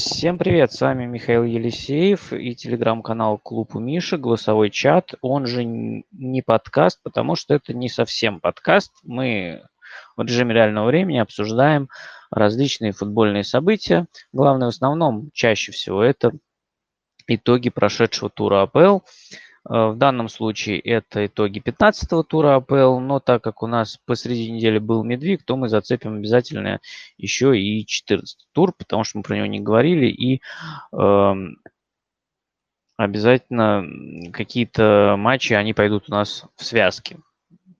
Всем привет, с вами Михаил Елисеев и телеграм-канал Клуб у Миши, голосовой чат, он же не подкаст, потому что это не совсем подкаст. Мы в режиме реального времени обсуждаем различные футбольные события. Главное, в основном, чаще всего, это итоги прошедшего тура АПЛ. Э, в данном случае это итоги 15-го тура АПЛ, но так как у нас посреди недели был Медвиг, то мы зацепим обязательно еще и 14 тур, потому что мы про него не говорили, и э, обязательно какие-то матчи, они пойдут у нас в связке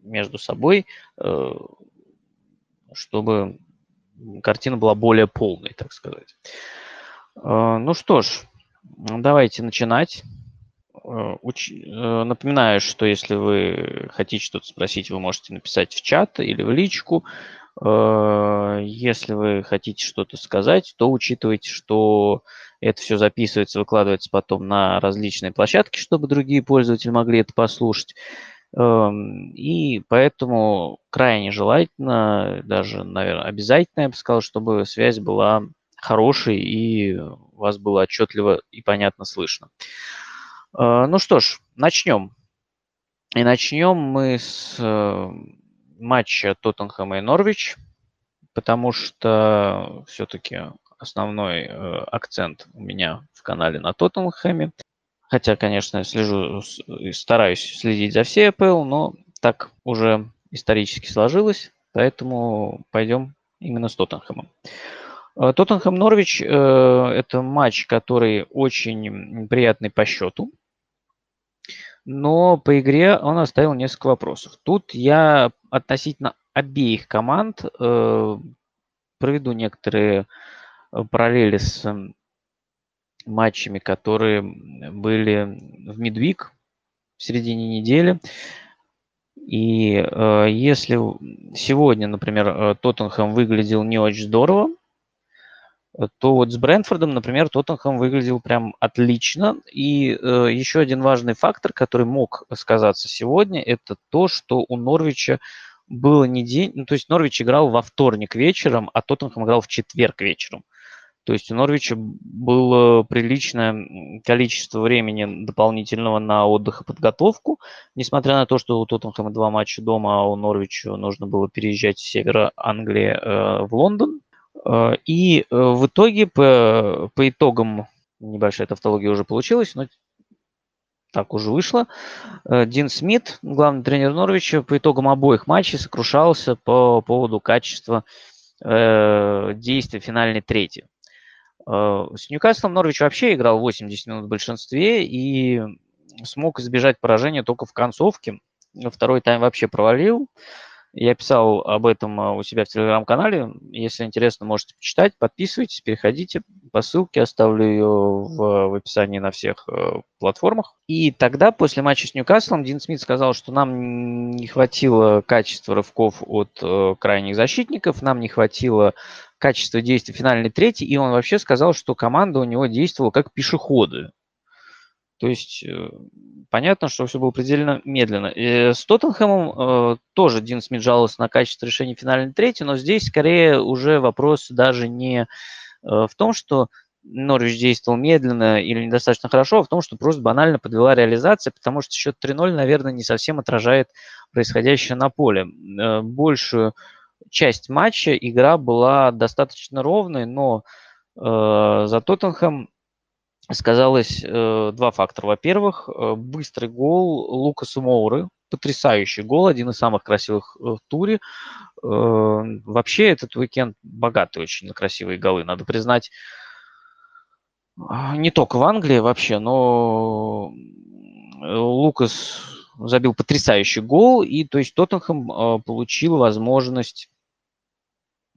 между собой, э, чтобы картина была более полной, так сказать. Э, ну что ж, давайте начинать. Э, уч... Э, напоминаю, что если вы хотите что-то спросить, вы можете написать в чат или в личку. Э, если вы хотите что-то сказать, то учитывайте, что это все записывается, выкладывается потом на различные площадки, чтобы другие пользователи могли это послушать. Эм, и поэтому крайне желательно, даже, наверное, обязательно, я бы сказал, чтобы связь была хорошей и вас было отчетливо и понятно слышно. Э, ну что ж, начнем. И начнем мы с э, матча Тоттенхэма и Норвич, потому что все-таки основной э, акцент у меня в канале на Тоттенхэме. Хотя, конечно, слежу, стараюсь следить за всей АПЛ, но так уже исторически сложилось, поэтому пойдем именно с Тоттенхэмом. Тоттенхэм Норвич – это матч, который очень приятный по счету но по игре он оставил несколько вопросов. Тут я относительно обеих команд э, проведу некоторые э, параллели с матчами, которые были в Мидвик в середине недели. И э, если сегодня, например, э, Тоттенхэм выглядел не очень здорово, то вот с Брэнфордом, например, Тоттенхэм выглядел прям отлично. И э, еще один важный фактор, который мог сказаться сегодня, это то, что у Норвича было не день... Ну, то есть Норвич играл во вторник вечером, а Тоттенхэм играл в четверг вечером. То есть у Норвича было приличное количество времени дополнительного на отдых и подготовку, несмотря на то, что у Тоттенхэма два матча дома, а у Норвича нужно было переезжать с севера Англии э, в Лондон. Э, и э, в итоге по, по итогам, небольшая тавтология уже получилась, но так уже вышло. Э, Дин Смит, главный тренер Норвича, по итогам обоих матчей сокрушался по поводу качества э, действия финальной трети. Э, с Ньюкаслом Норвич вообще играл 80 минут в большинстве и смог избежать поражения только в концовке. Второй тайм вообще провалил. Я писал об этом а, у себя в телеграм-канале. Если интересно, можете почитать. Подписывайтесь, переходите по ссылке. Оставлю ее в, в описании на всех э, платформах. И тогда, после матча с Ньюкаслом, Дин Смит сказал, что нам не хватило качества рывков от э, крайних защитников, нам не хватило качества действий финальной трети, и он вообще сказал, что команда у него действовала как пешеходы. То есть э, понятно, что все было предельно медленно. И с Тоттенхэмом э, тоже Дин Смит жаловался на качество решения финальной трети, но здесь скорее уже вопрос даже не э, в том, что Норвич действовал медленно или недостаточно хорошо, а в том, что просто банально подвела реализация, потому что счет 3-0, наверное, не совсем отражает происходящее на поле. Э, большую часть матча игра была достаточно ровной, но э, за Тоттенхэм сказалось э, два фактора. Во-первых, э, быстрый гол Лукаса Моуры, потрясающий гол, один из самых красивых э, в туре. Э, вообще этот уикенд богатый очень на красивые голы, надо признать. Не только в Англии вообще, но Лукас забил потрясающий гол, и то есть Тоттенхэм э, получил возможность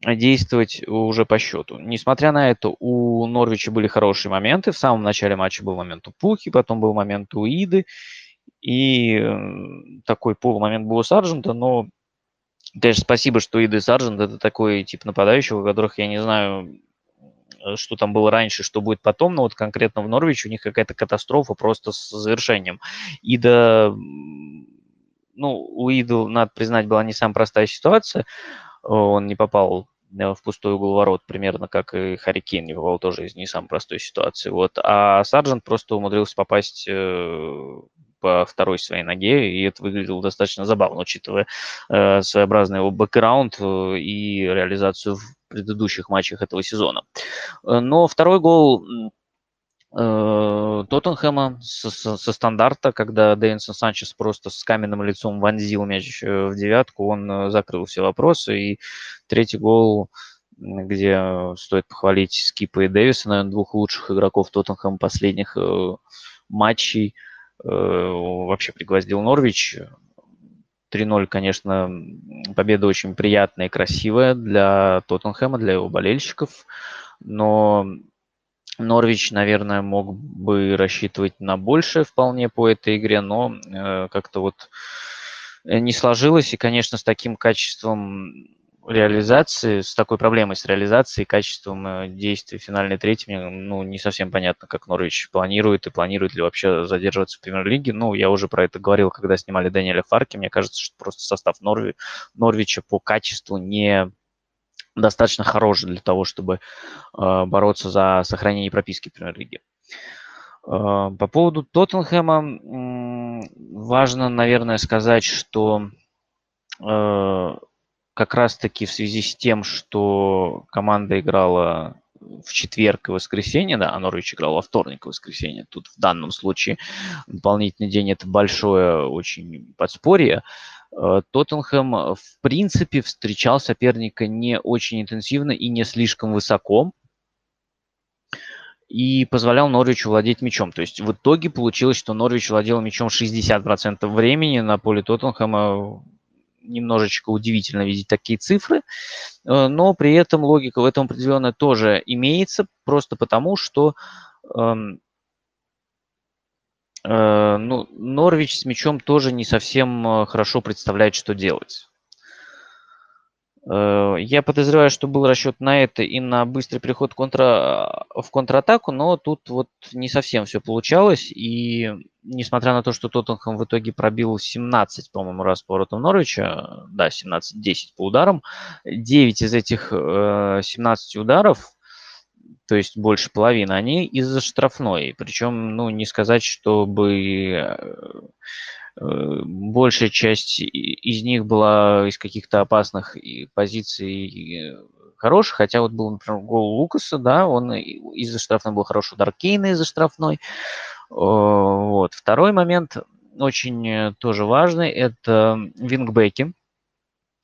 действовать уже по счету. Несмотря на это, у Норвича были хорошие моменты. В самом начале матча был момент у Пухи, потом был момент у Иды. И такой полумомент был у Сарджента, но, конечно, спасибо, что Ида и Сарджент – это такой тип нападающих, у которых я не знаю, э, что там было раньше, что будет потом, но вот конкретно в Норвиче у них какая-то катастрофа просто с завершением. Ида, ну, у Иду, надо признать, была не самая простая ситуация. Он не попал в пустой угол ворот, примерно как и не попал тоже из не самой простой ситуации. Вот. А Сарджент просто умудрился попасть по второй своей ноге, и это выглядело достаточно забавно, учитывая э, своеобразный его бэкграунд и реализацию в предыдущих матчах этого сезона. Но второй гол Э, Тоттенхэма со, со, со стандарта, когда Дэвинсон Санчес просто с каменным лицом вонзил мяч э, в девятку, он э, закрыл все вопросы. И третий гол, где стоит похвалить Скипа и Дэвиса, наверное, двух лучших игроков Тоттенхэма последних матчей, вообще пригвоздил Норвич. 3-0, конечно, победа очень приятная и красивая для Тоттенхэма, для его болельщиков, но Норвич, наверное, мог бы рассчитывать на большее вполне по этой игре, но э, как-то вот э, не сложилось. И, конечно, с таким качеством реализации, с такой проблемой с реализацией, качеством э, действий финальной трети, мне ну, не совсем понятно, как Норвич планирует и планирует ли вообще задерживаться в премьер-лиге. Ну, я уже про это говорил, когда снимали Даниэля Фарки. Мне кажется, что просто состав Норви... Норвича по качеству не достаточно хорош для того, чтобы э, бороться за сохранение прописки в премьер-лиге. Э, по поводу Тоттенхэма важно, наверное, сказать, что э, как раз-таки в связи с тем, что команда играла в четверг и воскресенье, да, а Норвич играл во вторник и воскресенье. Тут в данном случае дополнительный день это большое очень подспорье. Э, Тоттенхэм, э, в принципе, встречал соперника не очень интенсивно и не слишком высоко и позволял Норвичу владеть мячом. То есть в итоге получилось, что Норвич владел мячом 60% времени на поле Тоттенхэма. Немножечко удивительно видеть такие цифры, э, но при этом логика в этом определенно тоже имеется, просто потому что эм, ну, Норвич с мячом тоже не совсем э, хорошо представляет, что делать. Э, я подозреваю, что был расчет на это и на быстрый переход контра... в контратаку, но тут вот не совсем все получалось. И несмотря на то, что Тоттенхэм в итоге пробил 17, по-моему, раз по воротам Норвича, да, 17-10 по ударам, 9 из этих 17 ударов то есть больше половины, они из-за штрафной. Причем, ну, не сказать, чтобы э, э, большая часть из них была из каких-то опасных позиций хороших, хотя вот был, например, гол Лукаса, да, он из-за штрафной был хороший удар Кейна из-за штрафной. Вот. Второй момент очень э, тоже важный, это вингбеки.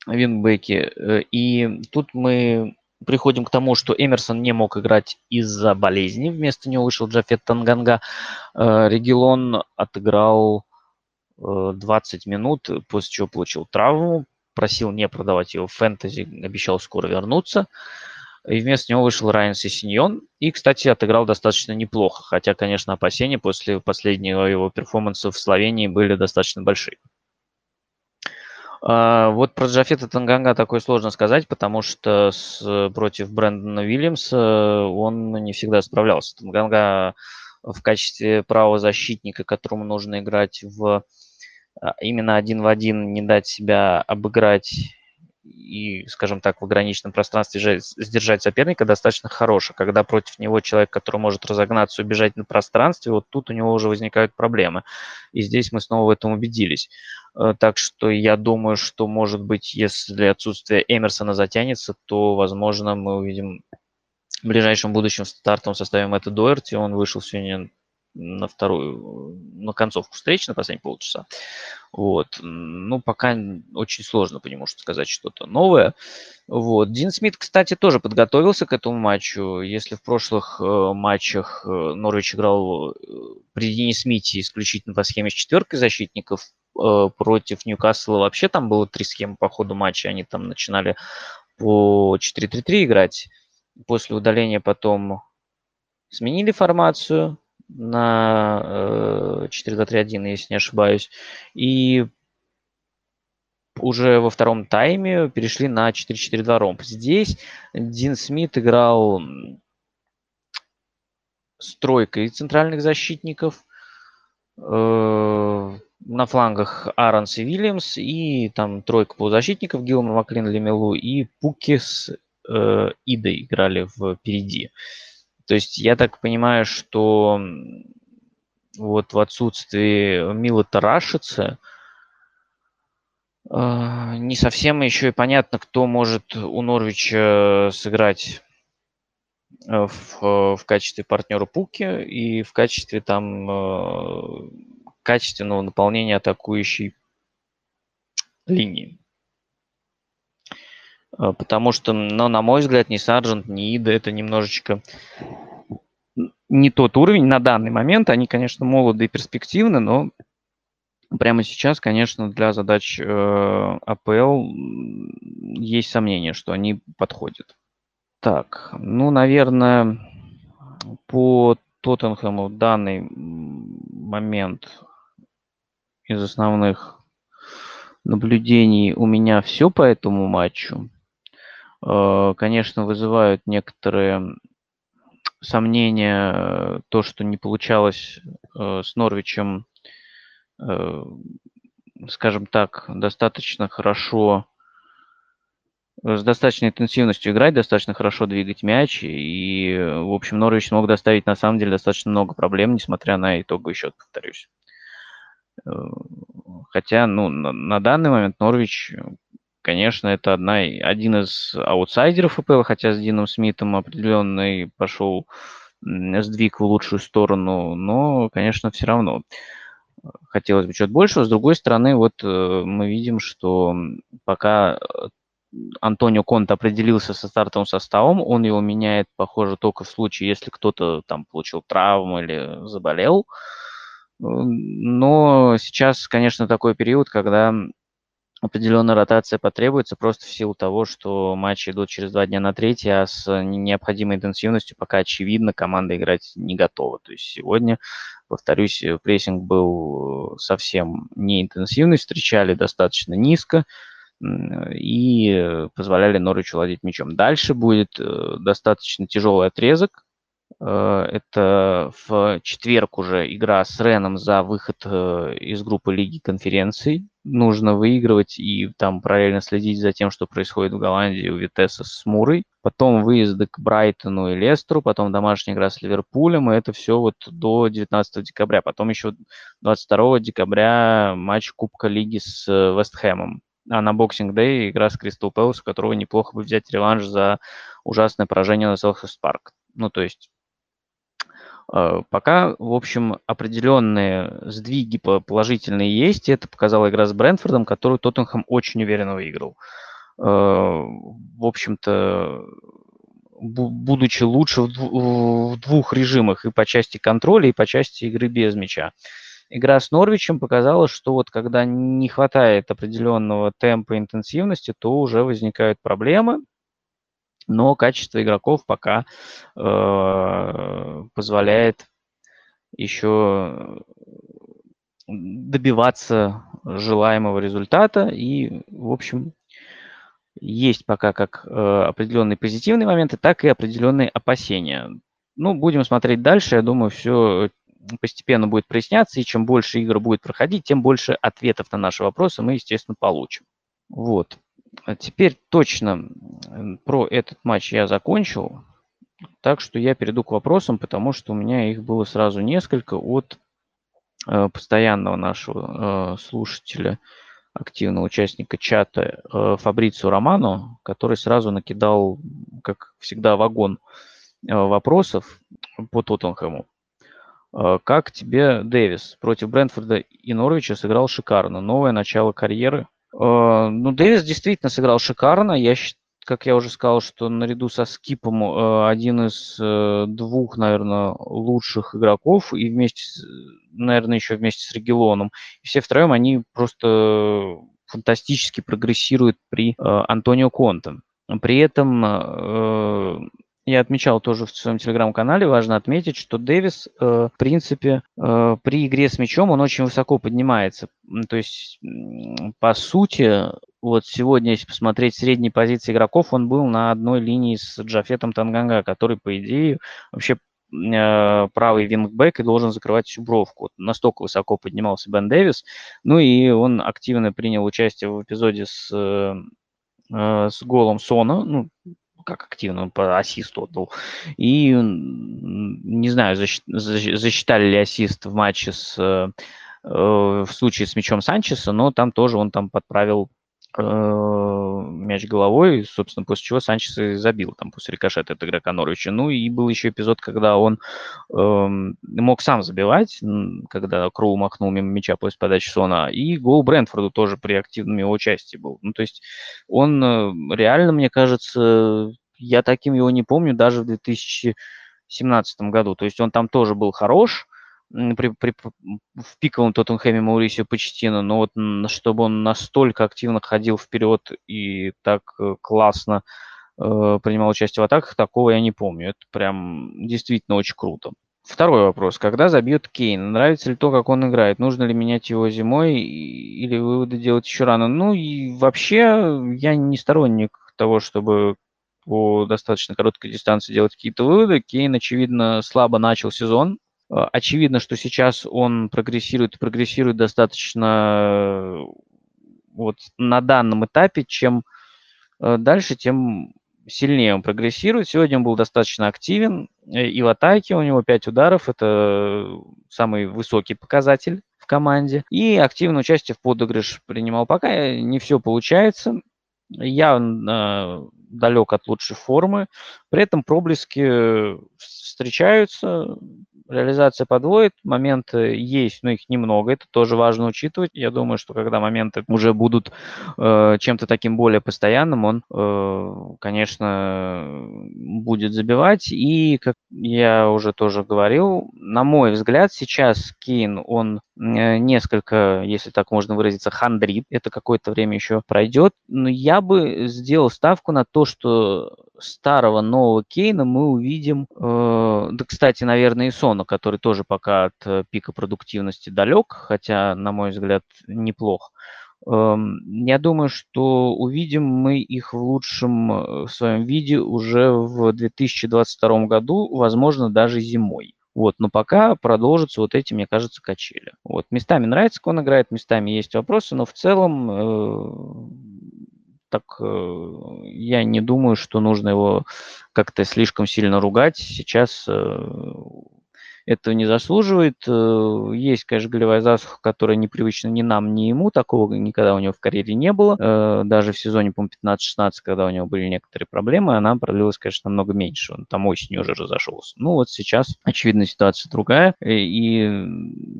Вингбеки. И тут мы приходим к тому, что Эмерсон не мог играть из-за болезни. Вместо него вышел Джафет Танганга. Э, Регилон отыграл 20 э, минут, после чего получил травму. Просил не продавать его в фэнтези, обещал скоро вернуться. И вместо него вышел Райан Сесиньон. И, кстати, отыграл достаточно неплохо. Хотя, конечно, опасения после последнего его перформанса в Словении были достаточно большие. А, вот про Джафета Танганга такое сложно сказать, потому что с, против Брэндона Уильямса он не всегда справлялся. Танганга в качестве правого защитника, которому нужно играть в а, именно один в один, не дать себя обыграть и, скажем так, в ограниченном пространстве сдержать соперника достаточно хорошо. Когда против него человек, который может разогнаться, убежать на пространстве, вот тут у него уже возникают проблемы. И здесь мы снова в этом убедились. Э, так что я думаю, что, может быть, если отсутствие Эмерсона затянется, то, возможно, мы увидим в ближайшем будущем в стартовом составе Мэтта Дуэрти. Он вышел сегодня на вторую, на концовку встречи, на последние полчаса. Вот. Ну, пока очень сложно по нему что сказать что-то новое. Вот. Дин Смит, кстати, тоже подготовился к этому матчу. Если в прошлых э, матчах э, Норвич играл э, при Дине Смите исключительно по схеме с четверкой защитников, против Ньюкасла вообще там было три схемы по ходу матча. Они там начинали по 4-3-3 играть. После удаления потом сменили формацию, на э, 4-2-3-1, если не ошибаюсь. И уже во втором тайме перешли на 4-4-2 ромб. Здесь Дин Смит играл с тройкой центральных защитников. Э, на флангах Аронс и Вильямс. И там тройка полузащитников Гилман, Маклин, Лемелу и Пукис э, Идой играли впереди. То есть я так понимаю, что вот в отсутствии Мила Тарашица э, не совсем еще и понятно, кто может у Норвича сыграть э, в, в качестве партнера Пуки и в качестве там э, качественного наполнения атакующей линии. Э, потому что, ну, на мой взгляд, ни Сарджент, ни Ида это немножечко не тот уровень на данный момент. Они, конечно, молоды и перспективны, но прямо сейчас, конечно, для задач э, АПЛ есть сомнения, что они подходят. Так, ну, наверное, по Тоттенхэму в данный момент из основных наблюдений у меня все по этому матчу. Э, конечно, вызывают некоторые сомнения э, то, что не получалось э, с Норвичем, скажем так, достаточно хорошо, с достаточной интенсивностью играть, достаточно хорошо двигать мяч. И, в общем, Норвич смог доставить, на самом деле, достаточно много проблем, несмотря на итоговый счет, повторюсь. Хотя, ну, на, на данный момент Норвич конечно, это одна, один из аутсайдеров АПЛ, хотя с Дином Смитом определенный пошел сдвиг в лучшую сторону, но, конечно, все равно хотелось бы чуть большего. С другой стороны, вот э, мы видим, что пока э, Антонио Конт определился со стартовым составом, он его меняет, похоже, только в случае, если кто-то там получил травму или заболел. Но сейчас, конечно, такой период, когда определенная ротация потребуется просто в силу того, что матчи идут через два дня на третий, а с необходимой интенсивностью пока очевидно команда играть не готова. То есть сегодня, повторюсь, прессинг был совсем не интенсивный, встречали достаточно низко и позволяли Норвичу владеть мячом. Дальше будет э, достаточно тяжелый отрезок, Э, это в четверг уже игра с Реном за выход э, из группы Лиги конференций. Нужно выигрывать и там параллельно следить за тем, что происходит в Голландии у Витеса с Мурой. Потом выезды к Брайтону и Лестеру, потом домашняя игра с Ливерпулем, и это все вот до 19 декабря. Потом еще 22 декабря матч Кубка Лиги с э, Вестхэмом. А на Boxing Day игра с Кристал Пэлас, у которого неплохо бы взять реванш за ужасное поражение на Селхерст Парк. Ну, то есть пока, в общем, определенные сдвиги положительные есть. Это показала игра с Брентфордом, которую Тоттенхэм очень уверенно выиграл. Э, в общем-то, будучи лучше в двух режимах, и по части контроля, и по части игры без мяча. Игра с Норвичем показала, что вот когда не хватает определенного темпа и интенсивности, то уже возникают проблемы но качество игроков пока э, позволяет еще добиваться желаемого результата. И, в общем, есть пока как э, определенные позитивные моменты, так и определенные опасения. Ну, будем смотреть дальше. Я думаю, все постепенно будет проясняться, и чем больше игр будет проходить, тем больше ответов на наши вопросы мы, естественно, получим. Вот. А теперь точно про этот матч я закончил. Так что я перейду к вопросам, потому что у меня их было сразу несколько от э, постоянного нашего э, слушателя, активного участника чата э, Фабрицу Романо, который сразу накидал, как всегда, вагон вопросов по Тоттенхэму. Как тебе Дэвис против Брентфорда и Норвича сыграл шикарно. Новое начало карьеры – ну, Дэвис действительно сыграл шикарно. Я, как я уже сказал, что наряду со Скипом э, один из э, двух, наверное, лучших игроков, и вместе, наверное, еще вместе с Регелоном. И все втроем они просто фантастически прогрессируют при Антонио Конте. При этом я отмечал тоже в своем телеграм-канале, важно отметить, что Дэвис, э, в принципе, э, при игре с мячом он очень высоко поднимается. То есть, по сути, вот сегодня, если посмотреть средние позиции игроков, он был на одной линии с Джафетом Танганга, который, по идее, вообще э, правый вингбэк и должен закрывать всю бровку. Вот настолько высоко поднимался Бен Дэвис. Ну и он активно принял участие в эпизоде с, с голом Сона. Ну, как активно он по ассисту отдал. И не знаю, засчитали ли ассист в матче с э, в случае с мячом Санчеса, но там тоже он там подправил э, мяч головой, собственно, после чего Санчес и забил там после рикошета от игрока Норвича. Ну и был еще эпизод, когда он э, мог сам забивать, когда Кроу махнул мимо мяча после подачи Сона, и гол Брентфорду тоже при активном его участии был. Ну то есть он э, реально, мне кажется, я таким его не помню даже в 2017 году. То есть он там тоже был хорош, при, при, в пиковом Тоттенхэме Маурисио Почтина, но вот чтобы он настолько активно ходил вперед и так э, классно э, принимал участие в атаках, такого я не помню. Это прям действительно очень круто. Второй вопрос. Когда забьет Кейн? Нравится ли то, как он играет? Нужно ли менять его зимой или выводы делать еще рано? Ну и вообще я не сторонник того, чтобы по достаточно короткой дистанции делать какие-то выводы. Кейн, очевидно, слабо начал сезон. Э, очевидно, что сейчас он прогрессирует, прогрессирует достаточно э, вот на данном этапе, чем э, дальше, тем сильнее он прогрессирует. Сегодня он был достаточно активен, и в атаке у него 5 ударов, это самый высокий показатель в команде. И активное участие в подыгрыш принимал. Пока не все получается, я э, далек от лучшей формы, при этом проблески встречаются, реализация подводит, моменты есть, но их немного, это тоже важно учитывать. Я думаю, что когда моменты уже будут э, чем-то таким более постоянным, он, э, конечно, будет забивать. И, как я уже тоже говорил, на мой взгляд, сейчас Кейн, он э, несколько, если так можно выразиться, хандрит. Это какое-то время еще пройдет. Но я бы сделал ставку на то, что старого нового Кейна мы увидим, э, да, кстати, наверное, и Сона, который тоже пока от э, пика продуктивности далек, хотя, на мой взгляд, неплох. Э, я думаю, что увидим мы их в лучшем э, своем виде уже в 2022 году, возможно, даже зимой. Вот, но пока продолжатся вот эти, мне кажется, качели. Вот, местами нравится, как он играет, местами есть вопросы, но в целом э, так э, я не думаю, что нужно его как-то слишком сильно ругать. Сейчас э, этого не заслуживает. Э, есть, конечно, голевая засуха, которая непривычна ни нам, ни ему. Такого никогда у него в карьере не было. Э, даже в сезоне, по 15-16, когда у него были некоторые проблемы, она продлилась, конечно, намного меньше. Он там осенью уже разошелся. Ну вот сейчас, очевидно, ситуация другая. И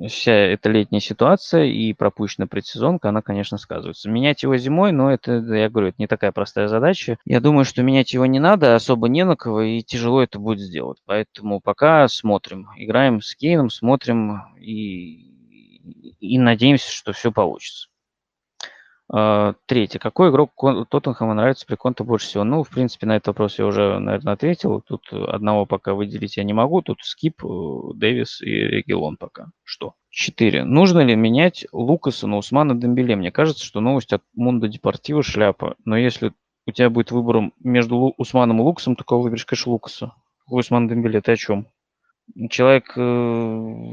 вся эта летняя ситуация и пропущенная предсезонка, она, конечно, сказывается. Менять его зимой, но это, я говорю, это не такая простая задача. Я думаю, что менять его не надо, особо не на кого, и тяжело это будет сделать. Поэтому пока смотрим. Игра играем с Кейном, смотрим и, и надеемся, что все получится. Uh, третье. Какой игрок Тоттенхэма нравится при Конте больше всего? Ну, в принципе, на этот вопрос я уже, наверное, ответил. Тут одного пока выделить я не могу. Тут Скип, э, Дэвис и Регелон пока. Что? Четыре. Нужно ли менять Лукаса на Усмана Дембеле? Мне кажется, что новость от Мунда Депортива шляпа. Но если у тебя будет выбор между Усманом и Лукасом, то кого выберешь, конечно, Лукаса. Усман Дембеле, ты о чем? Человек э,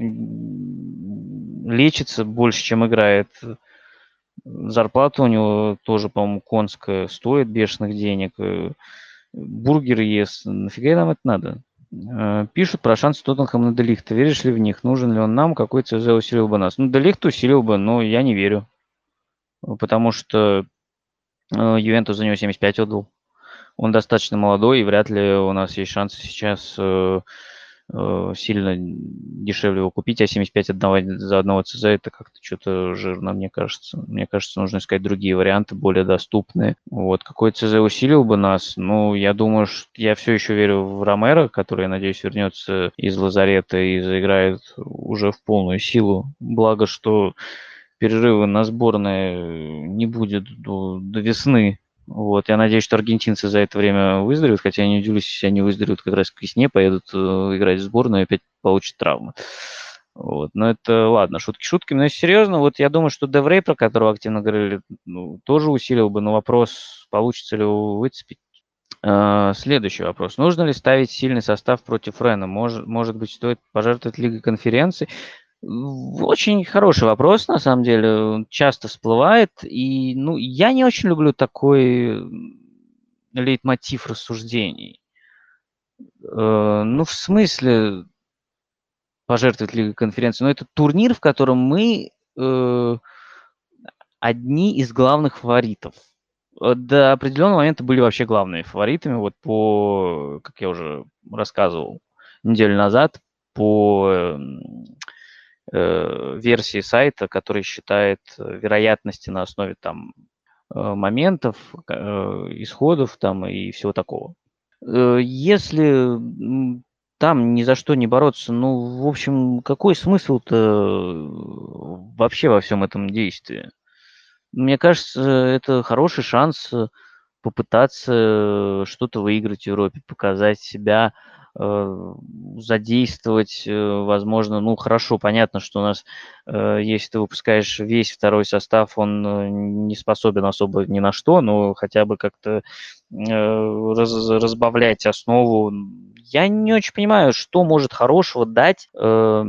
лечится больше, чем играет. Зарплата у него тоже, по-моему, конская, стоит бешеных денег. Э, бургеры ест. Нафига нам это надо? Э, пишут про шансы Тоттенхэма на Делихта. Веришь ли в них? Нужен ли он нам? Какой ЦЗ усилил бы нас? Ну, Делихт усилил бы, но я не верю. Потому что Ювентус за него 75 отдал. Он достаточно молодой, и вряд ли у нас есть шансы сейчас сильно дешевле его купить, а 75 одного, за одного ЦЗ это как-то что-то жирно, мне кажется. Мне кажется, нужно искать другие варианты, более доступные. Вот, какой ЦЗ усилил бы нас? Ну, я думаю, что я все еще верю в Ромеро, который, я надеюсь, вернется из лазарета и заиграет уже в полную силу. Благо, что перерывы на сборные не будет до, до весны, вот, я надеюсь, что аргентинцы за это время выздоровеют, хотя я не удивлюсь, если они выздоровеют как раз к весне, поедут э, играть в сборную и опять получат травмы. Вот. Но это ладно, шутки шутками. Но если серьезно, вот я думаю, что Деврей, про которого активно говорили, ну, тоже усилил бы, но вопрос, получится ли его выцепить. Uh, следующий вопрос. Нужно ли ставить сильный состав против Рена? Может, может быть, стоит пожертвовать Лигой конференции? Очень хороший вопрос, на самом деле, часто всплывает. И, ну, я не очень люблю такой лейтмотив рассуждений. Э, ну, в смысле пожертвовать Лигой конференции, но это турнир, в котором мы э, одни из главных фаворитов. Э, до определенного момента были вообще главными фаворитами, вот по, как я уже рассказывал неделю назад, по эм, версии сайта, который считает вероятности на основе там э, моментов, э, исходов там и всего такого. Э, если там ни за что не бороться, ну, в общем, какой смысл-то вообще во всем этом действии? Мне кажется, это хороший шанс попытаться что-то выиграть в Европе, показать себя, э, задействовать, э, возможно, ну, хорошо, понятно, что у нас, если ты выпускаешь весь второй состав, он не способен особо ни на что, но хотя бы как-то раз, разбавлять основу я не очень понимаю, что может хорошего дать э,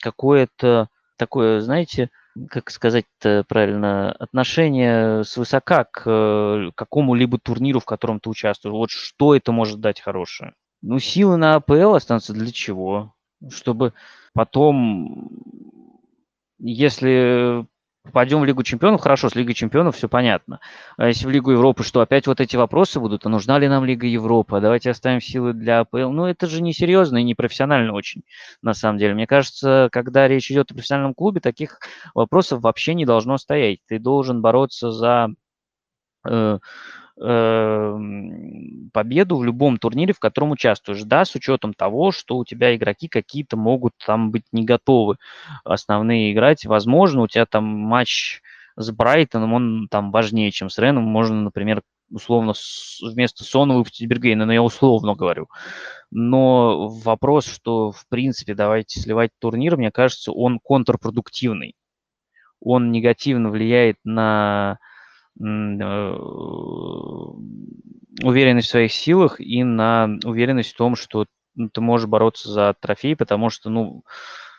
какое-то такое, знаете, как сказать правильно, отношение свысока к э, какому-либо турниру, в котором ты участвуешь. Вот что это может дать хорошее? Ну, силы на АПЛ останутся для чего? Чтобы потом, если попадем в Лигу чемпионов, хорошо, с Лигой чемпионов все понятно. А если в Лигу Европы, что опять вот эти вопросы будут, а нужна ли нам Лига Европы, а давайте оставим силы для АПЛ. Ну, это же не серьезно и не профессионально очень, на самом деле. Мне кажется, когда речь идет о профессиональном клубе, таких вопросов вообще не должно стоять. Ты должен бороться за э, победу в любом турнире, в котором участвуешь. Да, с учетом того, что у тебя игроки какие-то могут там быть не готовы основные играть. Возможно, у тебя там матч с Брайтоном, он там важнее, чем с Реном. Можно, например, условно вместо Сона выпустить Бергейна, но я условно говорю. Но вопрос, что, в принципе, давайте сливать турнир, мне кажется, он контрпродуктивный. Он негативно влияет на уверенность в своих силах и на уверенность в том, что ну, ты можешь бороться за трофей, потому что, ну,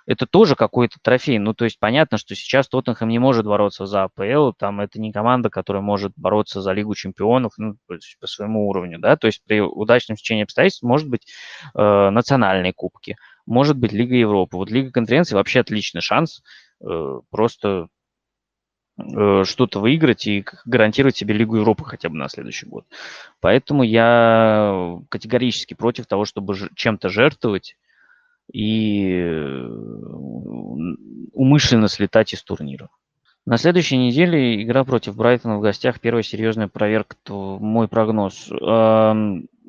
это тоже какой-то трофей. Ну, то есть понятно, что сейчас Тоттенхэм не может бороться за АПЛ, там это не команда, которая может бороться за Лигу чемпионов ну, по своему уровню, да, то есть при удачном течении обстоятельств может быть э, национальные кубки, может быть Лига Европы. Вот Лига конференции вообще отличный шанс э, просто Э, что-то выиграть и гарантировать себе Лигу Европы хотя бы на следующий год. Поэтому я категорически против того, чтобы чем-то жертвовать и э, умышленно слетать из турнира. На следующей неделе игра против Брайтона в гостях. Первая серьезная проверка, мой прогноз.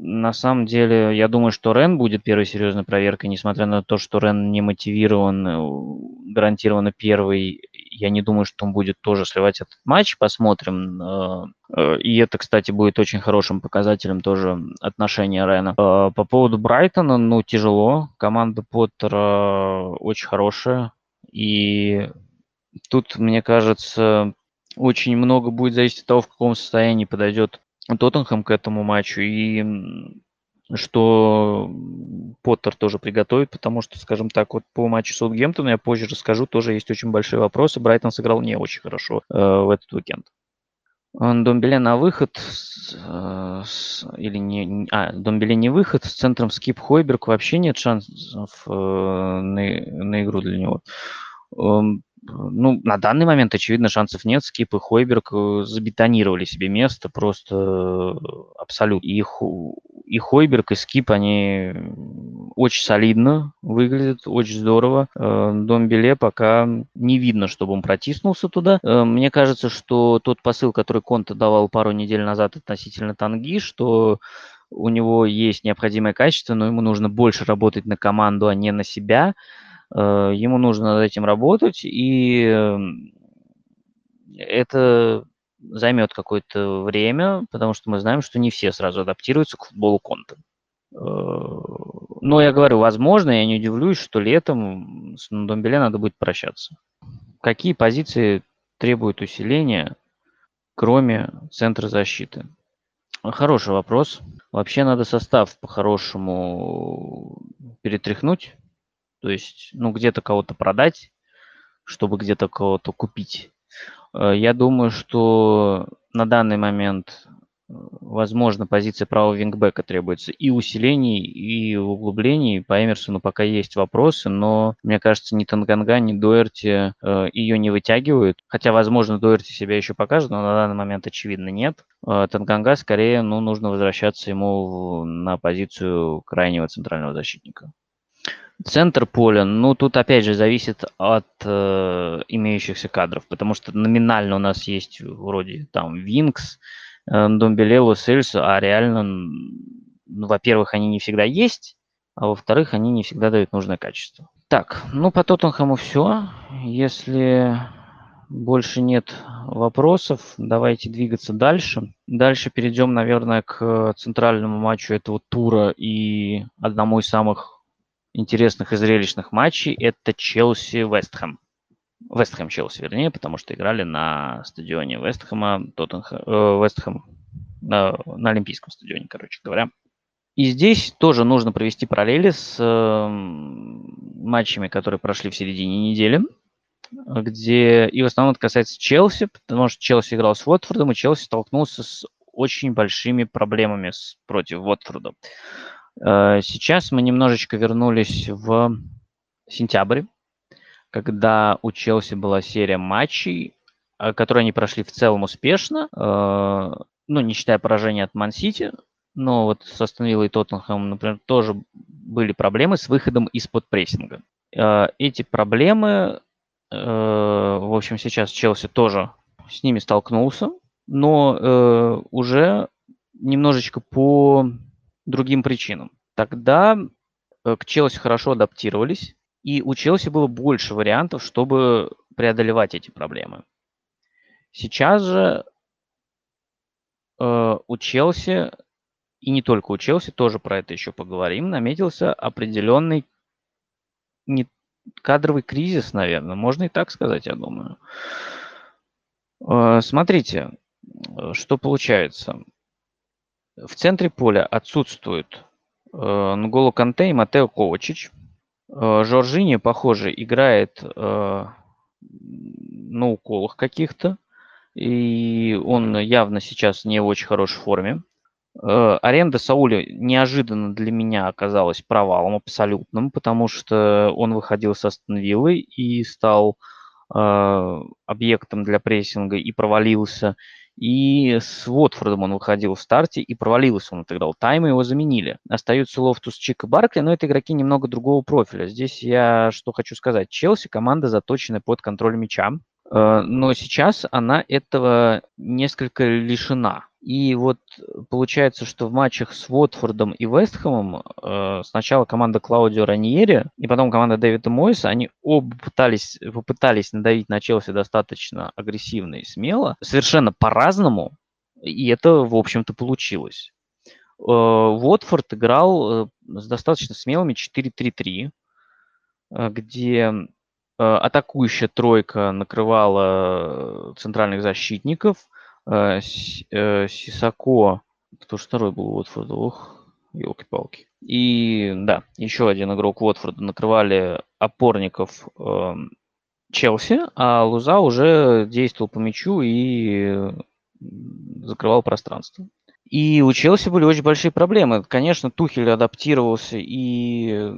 На самом деле, я думаю, что Рен будет первой серьезной проверкой, несмотря на то, что Рен не мотивирован, э, гарантированно первый я не думаю, что он будет тоже сливать этот матч. Посмотрим. Э, э, и это, кстати, будет очень хорошим показателем тоже отношения Рена. По поводу Брайтона, ну, тяжело. Команда Поттера очень хорошая. И тут, мне кажется, очень много будет зависеть от того, в каком состоянии подойдет Тоттенхэм к этому матчу. И что Поттер тоже приготовит, потому что, скажем так, вот по матчу Саутгемптона я позже расскажу, тоже есть очень большие вопросы. Брайтон сыграл не очень хорошо э, в этот уикенд. Домбеле на выход, э, с, или не, а, Домбеле не выход, с центром скип Хойберг вообще нет шансов э, на, на игру для него. Ну, на данный момент, очевидно, шансов нет. Скип и Хойберг э, забетонировали себе место просто э, абсолютно. И, и Хойберг, и Скип, они очень солидно выглядят, очень здорово. Э, Дом Беле пока не видно, чтобы он протиснулся туда. Мне кажется, что тот посыл, который Конта давал пару недель назад относительно Танги, что у него есть необходимое качество, но ему нужно больше работать на команду, а не на себя – ему нужно над этим работать, и эм, это займет какое-то время, потому что мы знаем, что не все сразу адаптируются к футболу конта. Э, но я говорю, возможно, я не удивлюсь, что летом с Домбеле надо будет прощаться. Какие позиции требуют усиления, кроме центра защиты? Хороший вопрос. Вообще надо состав по-хорошему перетряхнуть, то есть, ну, где-то кого-то продать, чтобы где-то кого-то купить. Э, я думаю, что на данный момент возможно, позиция правого вингбека требуется и усилений, и углублений. По Эмерсону пока есть вопросы, но, мне кажется, ни Танганга, ни Дуэрти э, ее не вытягивают. Хотя, возможно, Дуэрти себя еще покажет, но на данный момент, очевидно, нет. Э, Танганга, скорее, ну, нужно возвращаться ему на позицию крайнего центрального защитника. Центр поля, ну тут опять же зависит от э, имеющихся кадров, потому что номинально у нас есть вроде там Винкс, э, Домбелелу, Сельсу, а реально, ну, во-первых, они не всегда есть, а во-вторых, они не всегда дают нужное качество. Так, ну по Тоттенхэму все. Если больше нет вопросов, давайте двигаться дальше. Дальше перейдем, наверное, к центральному матчу этого тура и одному из самых интересных и зрелищных матчей это Челси-Вестхэм. Вестхэм-Челси, вернее, потому что играли на стадионе Вестхэма, Тоттенхэм, э, Вестхэм, на, на Олимпийском стадионе, короче говоря. И здесь тоже нужно провести параллели с э, матчами, которые прошли в середине недели, где и в основном это касается Челси, потому что Челси играл с Уотфордом, и Челси столкнулся с очень большими проблемами с, против Уотфорда. Э, сейчас мы немножечко вернулись в сентябрь, когда у Челси была серия матчей, э, которые они прошли в целом успешно, э, ну, не считая поражения от Ман-Сити, но вот с Астон и например, тоже были проблемы с выходом из-под прессинга. Эти проблемы, в общем, сейчас Челси тоже с ними столкнулся, но уже немножечко по другим причинам. Тогда э, к Челси хорошо адаптировались, и у Челси было больше вариантов, чтобы преодолевать эти проблемы. Сейчас же э, у Челси, и не только у Челси, тоже про это еще поговорим, наметился определенный не, кадровый кризис, наверное, можно и так сказать, я думаю. Э, смотрите, э, что получается. В центре поля отсутствуют э, Нголо Канте и Матео Ковачич. Э, Жоржини, похоже, играет э, на уколах каких-то. И он явно сейчас не в очень хорошей форме. Э, аренда Сауля неожиданно для меня оказалась провалом абсолютным, потому что он выходил со Астонвиллы и стал э, объектом для прессинга и провалился. И с Уотфордом он выходил в старте и провалился, он отыграл тайм, его заменили. Остаются Лофтус-Чик и Баркли, но это игроки немного другого профиля. Здесь я что хочу сказать. Челси команда заточенная под контроль мяча, э, но сейчас она этого несколько лишена. И вот получается, что в матчах с Уотфордом и Вестхэмом э, сначала команда Клаудио Раньери и потом команда Дэвида Мойса, они оба пытались, попытались надавить на Челси достаточно агрессивно и смело, совершенно по-разному, и это, в общем-то, получилось. Э, Уотфорд играл э, с достаточно смелыми 4-3-3, э, где э, атакующая тройка накрывала центральных защитников – э, э, Сисако, кто же второй был Уотфорда, ох, елки-палки. И да, еще один игрок Уотфорда накрывали опорников э, Челси, а Луза уже действовал по мячу и закрывал пространство. И у Челси были очень большие проблемы. Конечно, Тухель адаптировался и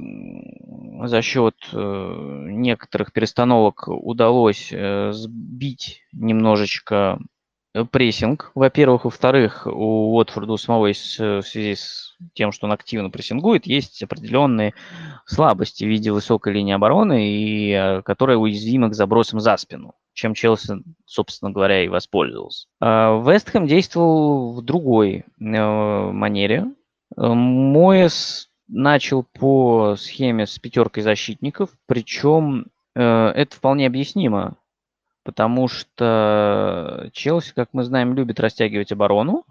за счет э, некоторых перестановок удалось э, сбить немножечко Э, прессинг, во-первых. Во-вторых, у Уотфорда у самого есть, э, в связи с тем, что он активно прессингует, есть определенные слабости в виде высокой линии обороны, и, э, которая уязвима к забросам за спину, чем Челси, собственно говоря, и воспользовался. А Вестхэм действовал в другой манере. Моэс начал по схеме с пятеркой защитников, причем это вполне объяснимо потому что Челси, как мы знаем, любит растягивать оборону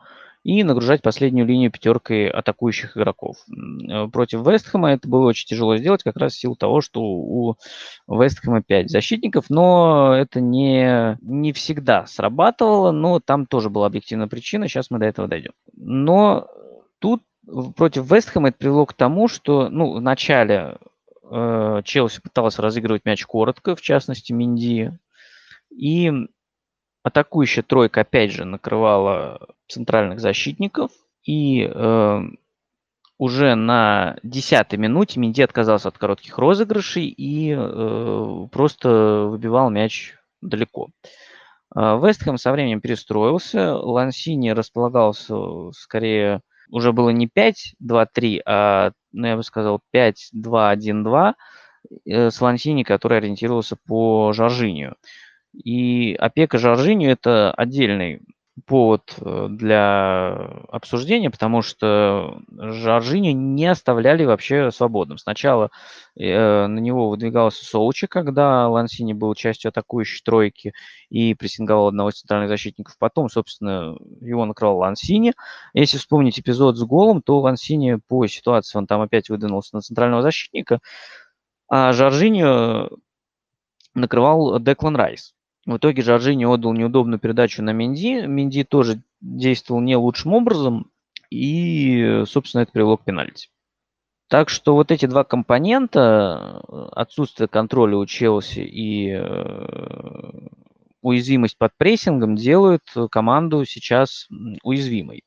и нагружать последнюю линию пятеркой атакующих игроков. Э, против Вестхэма это было очень тяжело сделать, как раз в силу того, что у Вестхэма 5 защитников, но это не, не всегда срабатывало, но там тоже была объективная причина, сейчас мы до этого дойдем. Но тут против Вестхэма это привело к тому, что ну, в начале э, Челси пыталась разыгрывать мяч коротко, в частности Минди, и атакующая тройка опять же накрывала центральных защитников. И э, уже на десятой минуте Минди отказался от коротких розыгрышей и э, просто выбивал мяч далеко. Э, Вестхэм со временем перестроился. Лансини располагался скорее уже было не 5-2-3, а, ну, я бы сказал, 5-2-1-2 э, с Лансини, который ориентировался по Жоржинию. И опека Жоржинию – это отдельный повод э, для обсуждения, потому что Жоржини не оставляли вообще свободным. Сначала э, на него выдвигался Соучи, когда Лансини был частью атакующей тройки и прессинговал одного из центральных защитников. Потом, собственно, его накрывал Лансини. Если вспомнить эпизод с голом, то Лансини по ситуации, он там опять выдвинулся на центрального защитника, а Жоржини накрывал Деклан Райс. В итоге Жоржини отдал неудобную передачу на Минди. Минди тоже действовал не лучшим образом. И, собственно, это привело к пенальти. Так что вот эти два компонента, отсутствие контроля у Челси и э, уязвимость под прессингом, делают команду сейчас уязвимой.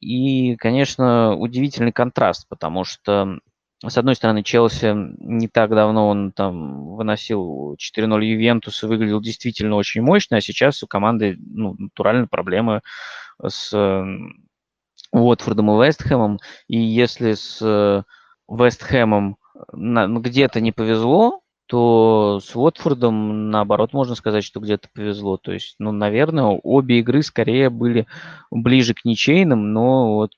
И, конечно, удивительный контраст, потому что с одной стороны, Челси не так давно он там выносил 4-0 Ювентус и выглядел действительно очень мощно, а сейчас у команды ну, натурально проблемы с Уотфордом и Вестхэмом. И если с Вестхэмом ну, где-то не повезло, то с Уотфордом, наоборот, можно сказать, что где-то повезло. То есть, ну, наверное, обе игры скорее были ближе к ничейным, но вот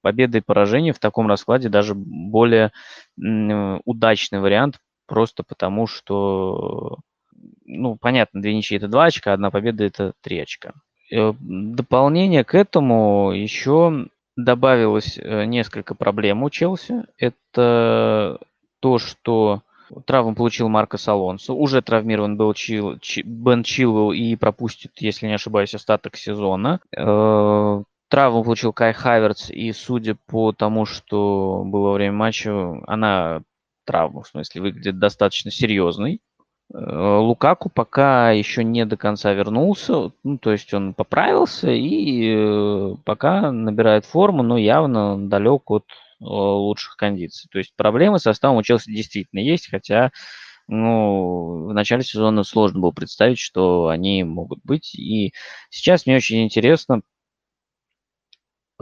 победа и поражение в таком раскладе даже более удачный вариант, просто потому что, ну, понятно, две ничьи это два очка, одна победа это три очка. Э, дополнение к этому еще добавилось э, несколько проблем у Челси. Это то, что травму получил Марко Алонсо. Уже травмирован был Чил, Чи, Бен Чилвелл и пропустит, если не ошибаюсь, остаток сезона. Э, Травму получил Кай Хаверц, и судя по тому, что было во время матча, она, травма в смысле, выглядит достаточно серьезной. Э, Лукаку пока еще не до конца вернулся, ну, то есть он поправился и э, пока набирает форму, но явно далек от э, лучших кондиций. То есть проблемы с составом у Челси действительно есть, хотя ну, в начале сезона сложно было представить, что они могут быть. И сейчас мне очень интересно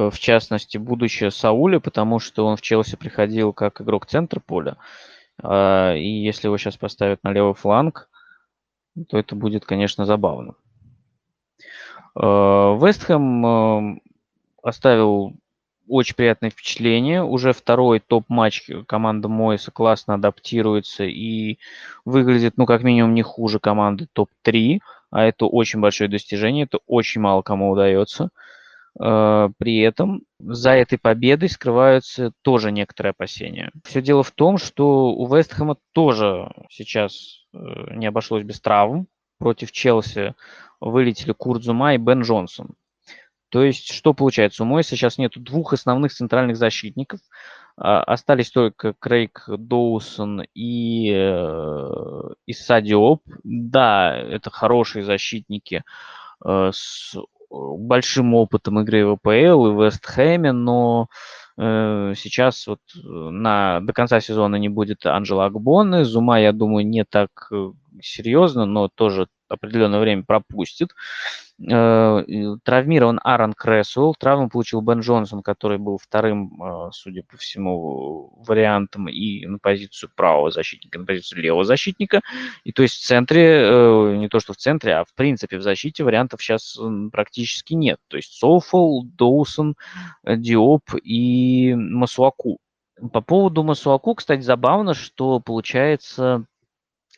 в частности, будущее Сауля, потому что он в Челси приходил как игрок центра поля. А, и если его сейчас поставят на левый фланг, то это будет, конечно, забавно. Э, Вестхэм э, оставил очень приятное впечатление. Уже второй топ-матч команда Мойса классно адаптируется и выглядит, ну, как минимум, не хуже команды топ-3. А это очень большое достижение, это очень мало кому удается. Э, при этом за этой победой скрываются тоже некоторые опасения. Все дело в том, что у Вестхэма тоже сейчас э, не обошлось без травм. Против Челси вылетели Курдзума и Бен Джонсон. То есть, что получается? У Мойса сейчас нет двух основных центральных защитников. А, остались только Крейг Доусон и, э, и. Да, это хорошие защитники с большим опытом игры в АПЛ и в Вестхэме, но э, сейчас вот на, до конца сезона не будет Анжела Акбоны. Зума, я думаю, не так э, серьезно, но тоже определенное время пропустит. Э, травмирован Аарон Крэсуэлл, травму получил Бен Джонсон, который был вторым, э, судя по всему, вариантом и на позицию правого защитника, на позицию левого защитника. И то есть в центре, э, не то что в центре, а в принципе в защите вариантов сейчас практически нет. То есть Соуфол, Доусон, Диоп и Масуаку. По поводу Масуаку, кстати, забавно, что получается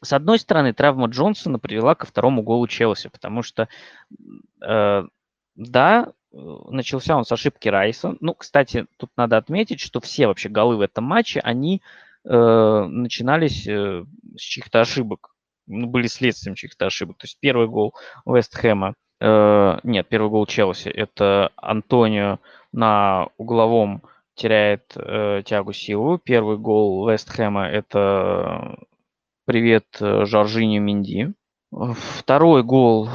с одной стороны, травма Джонсона привела ко второму голу Челси, потому что, э, да, начался он с ошибки Райса. Ну, кстати, тут надо отметить, что все вообще голы в этом матче, они э, начинались э, с чьих-то ошибок, ну, были следствием чьих-то ошибок. То есть первый гол Вест Хэма, э, нет, первый гол Челси, это Антонио на угловом теряет э, тягу силу. Первый гол Вест Хэма это Привет, э, Жоржиньо Минди. Второй гол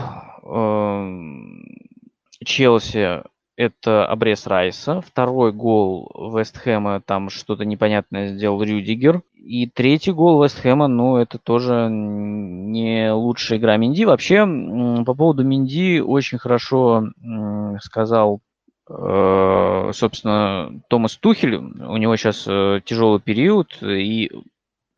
Челси это обрез Райса. Второй гол Вестхэма, там что-то непонятное сделал Рюдигер. И третий гол Вестхэма, ну, это тоже не лучшая игра Минди. Вообще, по поводу Минди очень хорошо сказал, э, собственно, Томас Тухель. У него сейчас э, тяжелый период, и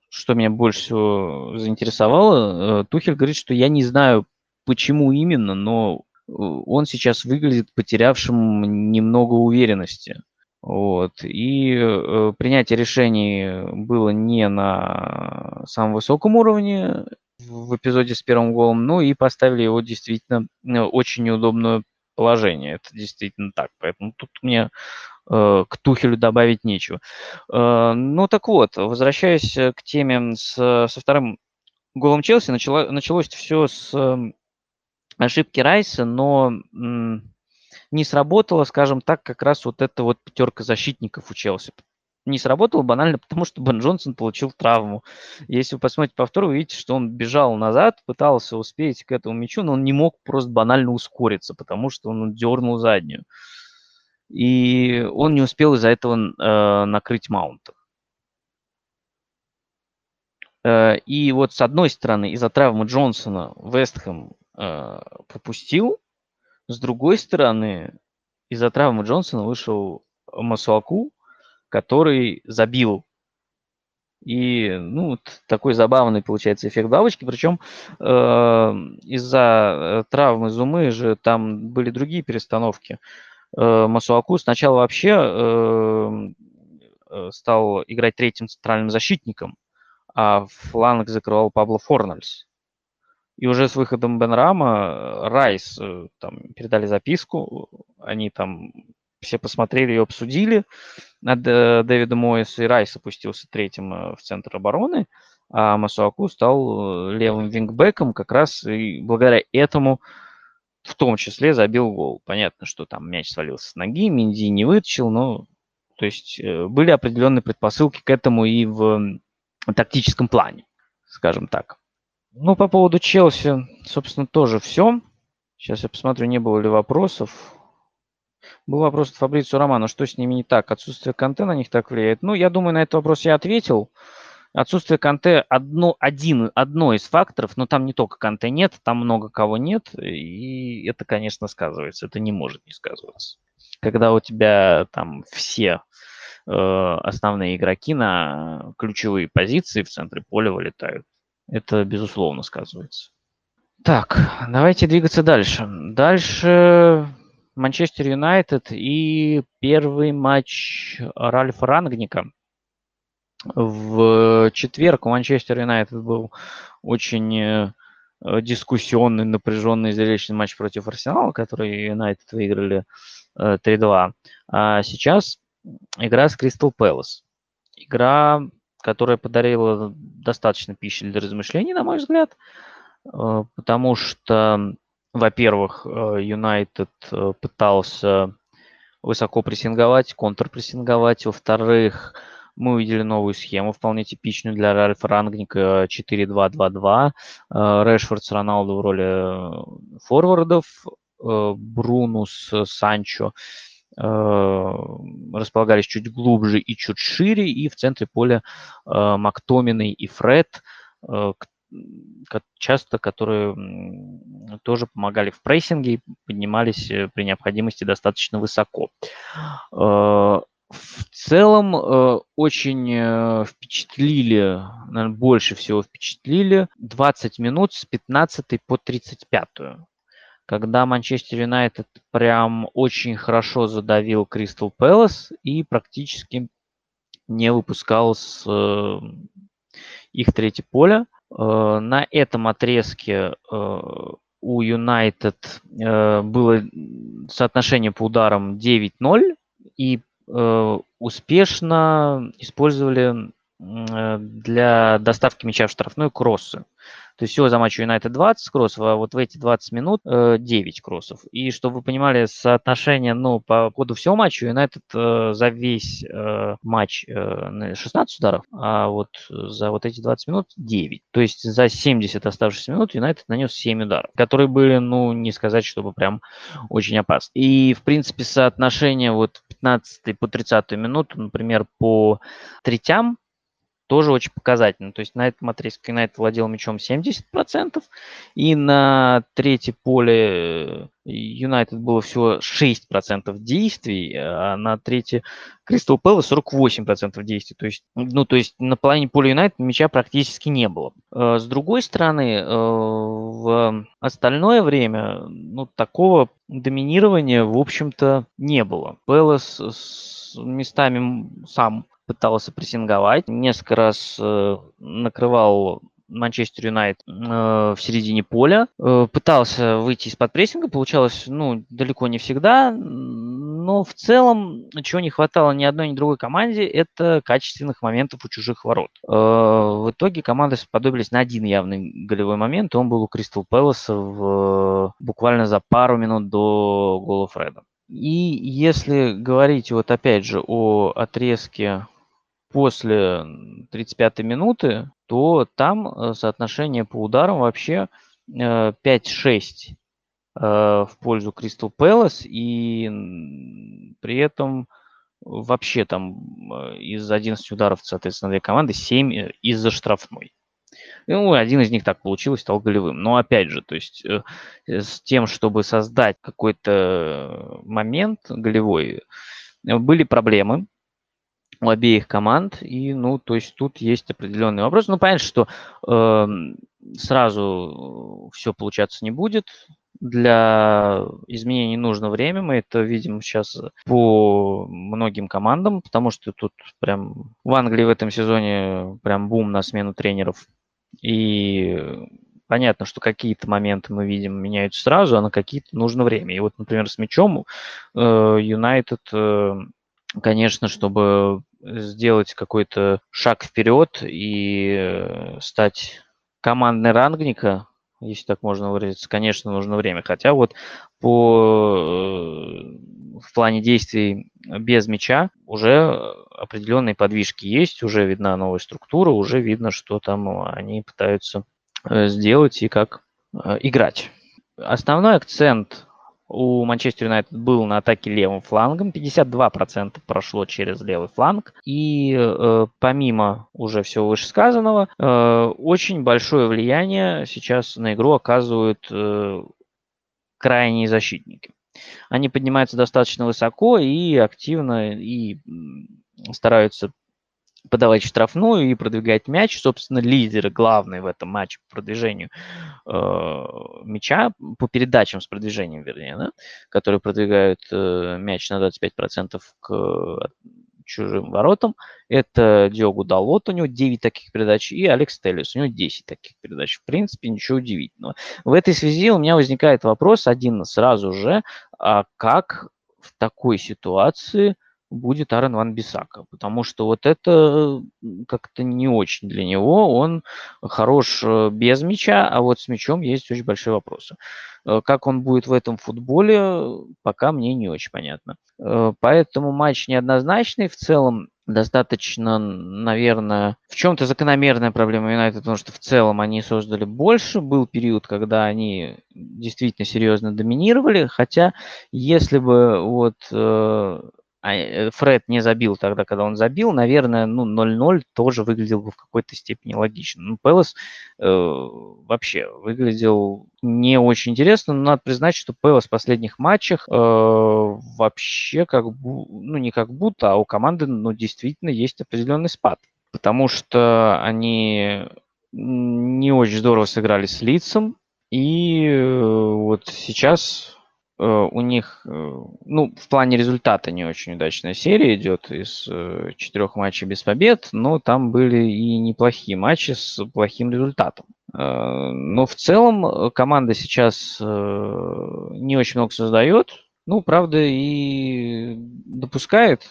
что меня больше всего заинтересовало, э, Тухель говорит, что я не знаю, почему именно, но он сейчас выглядит потерявшим немного уверенности. Вот. И э, принятие решений было не на самом высоком уровне в эпизоде с первым голом, ну и поставили его действительно э, очень неудобное положение. Это действительно так. Поэтому тут мне э, к Тухелю добавить нечего. Э, ну так вот, возвращаясь к теме с, со вторым голом Челси, начало, началось все с ошибки Райса, но не сработала, скажем так, как раз вот эта вот пятерка защитников у Челси. Не сработало банально потому, что Бен Джонсон получил травму. Если вы посмотрите повтор, вы видите, что он бежал назад, пытался успеть к этому мячу, но он не мог просто банально ускориться, потому что он дернул заднюю. И он не успел из-за этого э, накрыть маунта. Э, и вот с одной стороны, из-за травмы Джонсона Вестхэм э, пропустил, с другой стороны, из-за травмы Джонсона вышел Масуаку, который забил. И, ну, такой забавный получается эффект бабочки. Причем э, из-за э, травмы Зумы же там были другие перестановки. Масуаку сначала вообще э, э, стал играть третьим центральным защитником, а фланг закрывал Пабло Форнальс. И уже с выходом Бенрама э, Райс э, там передали записку, они там все посмотрели и обсудили э, Дэвида Моэса, и Райс опустился третьим в центр обороны, а Масуаку стал левым вингбеком, как раз и благодаря этому в том числе забил гол. Понятно, что там мяч свалился с ноги, Минди не вытащил, но то есть были определенные предпосылки к этому и в тактическом плане, скажем так. Ну, по поводу Челси, собственно, тоже все. Сейчас я посмотрю, не было ли вопросов. Был вопрос от Фабрицу Романа, что с ними не так? Отсутствие конте на них так влияет? Ну, я думаю, на этот вопрос я ответил. Отсутствие конте одно, один, одно из факторов, но там не только конте нет, там много кого нет, и это, конечно, сказывается. Это не может не сказываться. Когда у тебя там все э, основные игроки на ключевые позиции в центре поля вылетают, это, безусловно, сказывается. Так, давайте двигаться дальше. Дальше Манчестер Юнайтед и первый матч Ральфа Рангника. В четверг у Манчестер Юнайтед был очень э, дискуссионный, напряженный, зрелищный матч против Арсенала, который Юнайтед выиграли 3-2. Э, а сейчас игра с Кристал Пэлас. Игра которая подарила достаточно пищи для размышлений, на мой взгляд, э, потому что, во-первых, Юнайтед пытался высоко прессинговать, контрпрессинговать, во-вторых, мы увидели новую схему, вполне типичную для Ральфа Рангника 4-2-2-2. Решфорд с Роналду в роли форвардов, Брунус, Санчо Э, располагались чуть глубже и чуть шире, и в центре поля э, Мактоминой и Фред, э, часто которые тоже помогали в прессинге и поднимались при необходимости достаточно высоко. В целом очень впечатлили, наверное, больше всего впечатлили 20 минут с 15 по 35 когда Манчестер Юнайтед прям очень хорошо задавил Кристал Пэлас и практически не выпускал с э, их третье поле. Э, на этом отрезке э, у Юнайтед э, было соотношение по ударам 9-0 и э, успешно использовали для доставки мяча в штрафную кроссы. То есть всего за матч Юнайтед 20 кроссов, а вот в эти 20 минут э, 9 кроссов. И чтобы вы понимали соотношение, ну, по ходу всего матча, Юнайтед э, за весь э, матч э, 16 ударов, а вот за вот эти 20 минут 9. То есть за 70 оставшихся минут Юнайтед нанес 7 ударов, которые были, ну, не сказать, чтобы прям очень опасны. И, в принципе, соотношение вот 15 по 30 минуту, например, по третям тоже очень показательно. То есть на этом отрезке Юнайтед владел мячом 70%, и на третье поле Юнайтед было всего 6% действий, а на третье Кристал Пэлас 48% действий. То есть, ну, то есть на половине поля Юнайтед мяча практически не было. Э, с другой стороны, э, в остальное время ну, такого доминирования, в общем-то, не было. Пэлас местами сам пытался прессинговать, несколько раз э, накрывал Манчестер Юнайтед э, в середине поля, э, пытался выйти из-под прессинга, получалось, ну, далеко не всегда, но в целом, чего не хватало ни одной, ни другой команде, это качественных моментов у чужих ворот. Э, в итоге команды сподобились на один явный голевой момент, он был у Кристал Пэласа в, буквально за пару минут до гола Фреда. И если говорить вот опять же о отрезке после 35 минуты, то там э, соотношение по ударам вообще 5-6 э, э, в пользу Кристал Пэлас, и при этом вообще там из 11 ударов, соответственно, две команды, 7 из-за штрафной. Ну, один из них так получилось, стал голевым. Но опять же, то есть с тем, чтобы создать какой-то момент голевой, были проблемы у обеих команд. И, ну, то есть тут есть определенный вопрос. Ну, понятно, что э, сразу все получаться не будет. Для изменений нужно время. Мы это видим сейчас по многим командам, потому что тут прям в Англии в этом сезоне прям бум на смену тренеров. И понятно, что какие-то моменты мы видим меняются сразу, а на какие-то нужно время. И вот, например, с мячом э, Юнайтед, э, конечно, чтобы сделать какой-то шаг вперед и э, стать командной рангника, если так можно выразиться, конечно, нужно время. Хотя вот по э, в плане действий без мяча уже определенные подвижки есть, уже видна новая структура, уже видно, что там они пытаются э, сделать и как играть. Основной акцент у Манчестер Юнайтед был на атаке левым флангом, 52% прошло через левый фланг. И э, помимо уже всего вышесказанного, э, очень большое влияние сейчас на игру оказывают э, крайние защитники. Они поднимаются достаточно высоко и активно и стараются подавать штрафную и продвигать мяч. Собственно, лидеры главные в этом матче по продвижению э, мяча, по передачам с продвижением, вернее, да, которые продвигают э, мяч на 25% к э, чужим воротам. Это Диогу Далот, у него 9 таких передач, и Алекс Теллис, у него 10 таких передач. В принципе, ничего удивительного. В этой связи у меня возникает вопрос один сразу же, а как в такой ситуации – будет Аарон Ван Бисака, потому что вот это как-то не очень для него. Он хорош э, без мяча, а вот с мячом есть очень большие вопросы. Э, как он будет в этом футболе, пока мне не очень понятно. Э, поэтому матч неоднозначный. В целом достаточно, наверное, в чем-то закономерная проблема Юнайтед, потому что в целом они создали больше. Был период, когда они действительно серьезно доминировали, хотя если бы вот э, Фред не забил тогда, когда он забил, наверное, ну, 0-0 тоже выглядел бы в какой-то степени логично. Ну, Пелос э, вообще выглядел не очень интересно, но надо признать, что Пелос в последних матчах э, вообще как бы, ну, не как будто, а у команды, ну, действительно есть определенный спад. Потому что они не очень здорово сыграли с лицом, и э, вот сейчас Э, у них, э, ну, в плане результата не очень удачная серия идет из э, четырех матчей без побед, но там были и неплохие матчи с плохим результатом. Но в целом команда сейчас не очень много создает, ну, правда, и допускает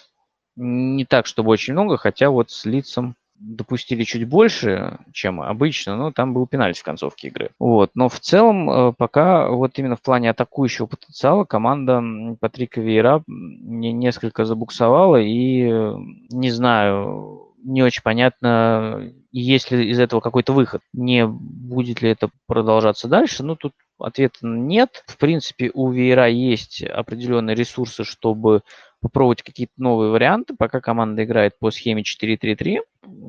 не так, чтобы очень много, хотя вот с лицом допустили чуть больше, чем обычно, но там был пенальти в концовке игры. Вот. Но в целом, э, пока вот именно в плане атакующего потенциала команда Патрика Вейра несколько забуксовала, и э, не знаю, не очень понятно, есть ли из этого какой-то выход. Не будет ли это продолжаться дальше, ну тут ответа нет. В принципе, у Веера есть определенные ресурсы, чтобы попробовать какие-то новые варианты, пока команда играет по схеме 4-3-3.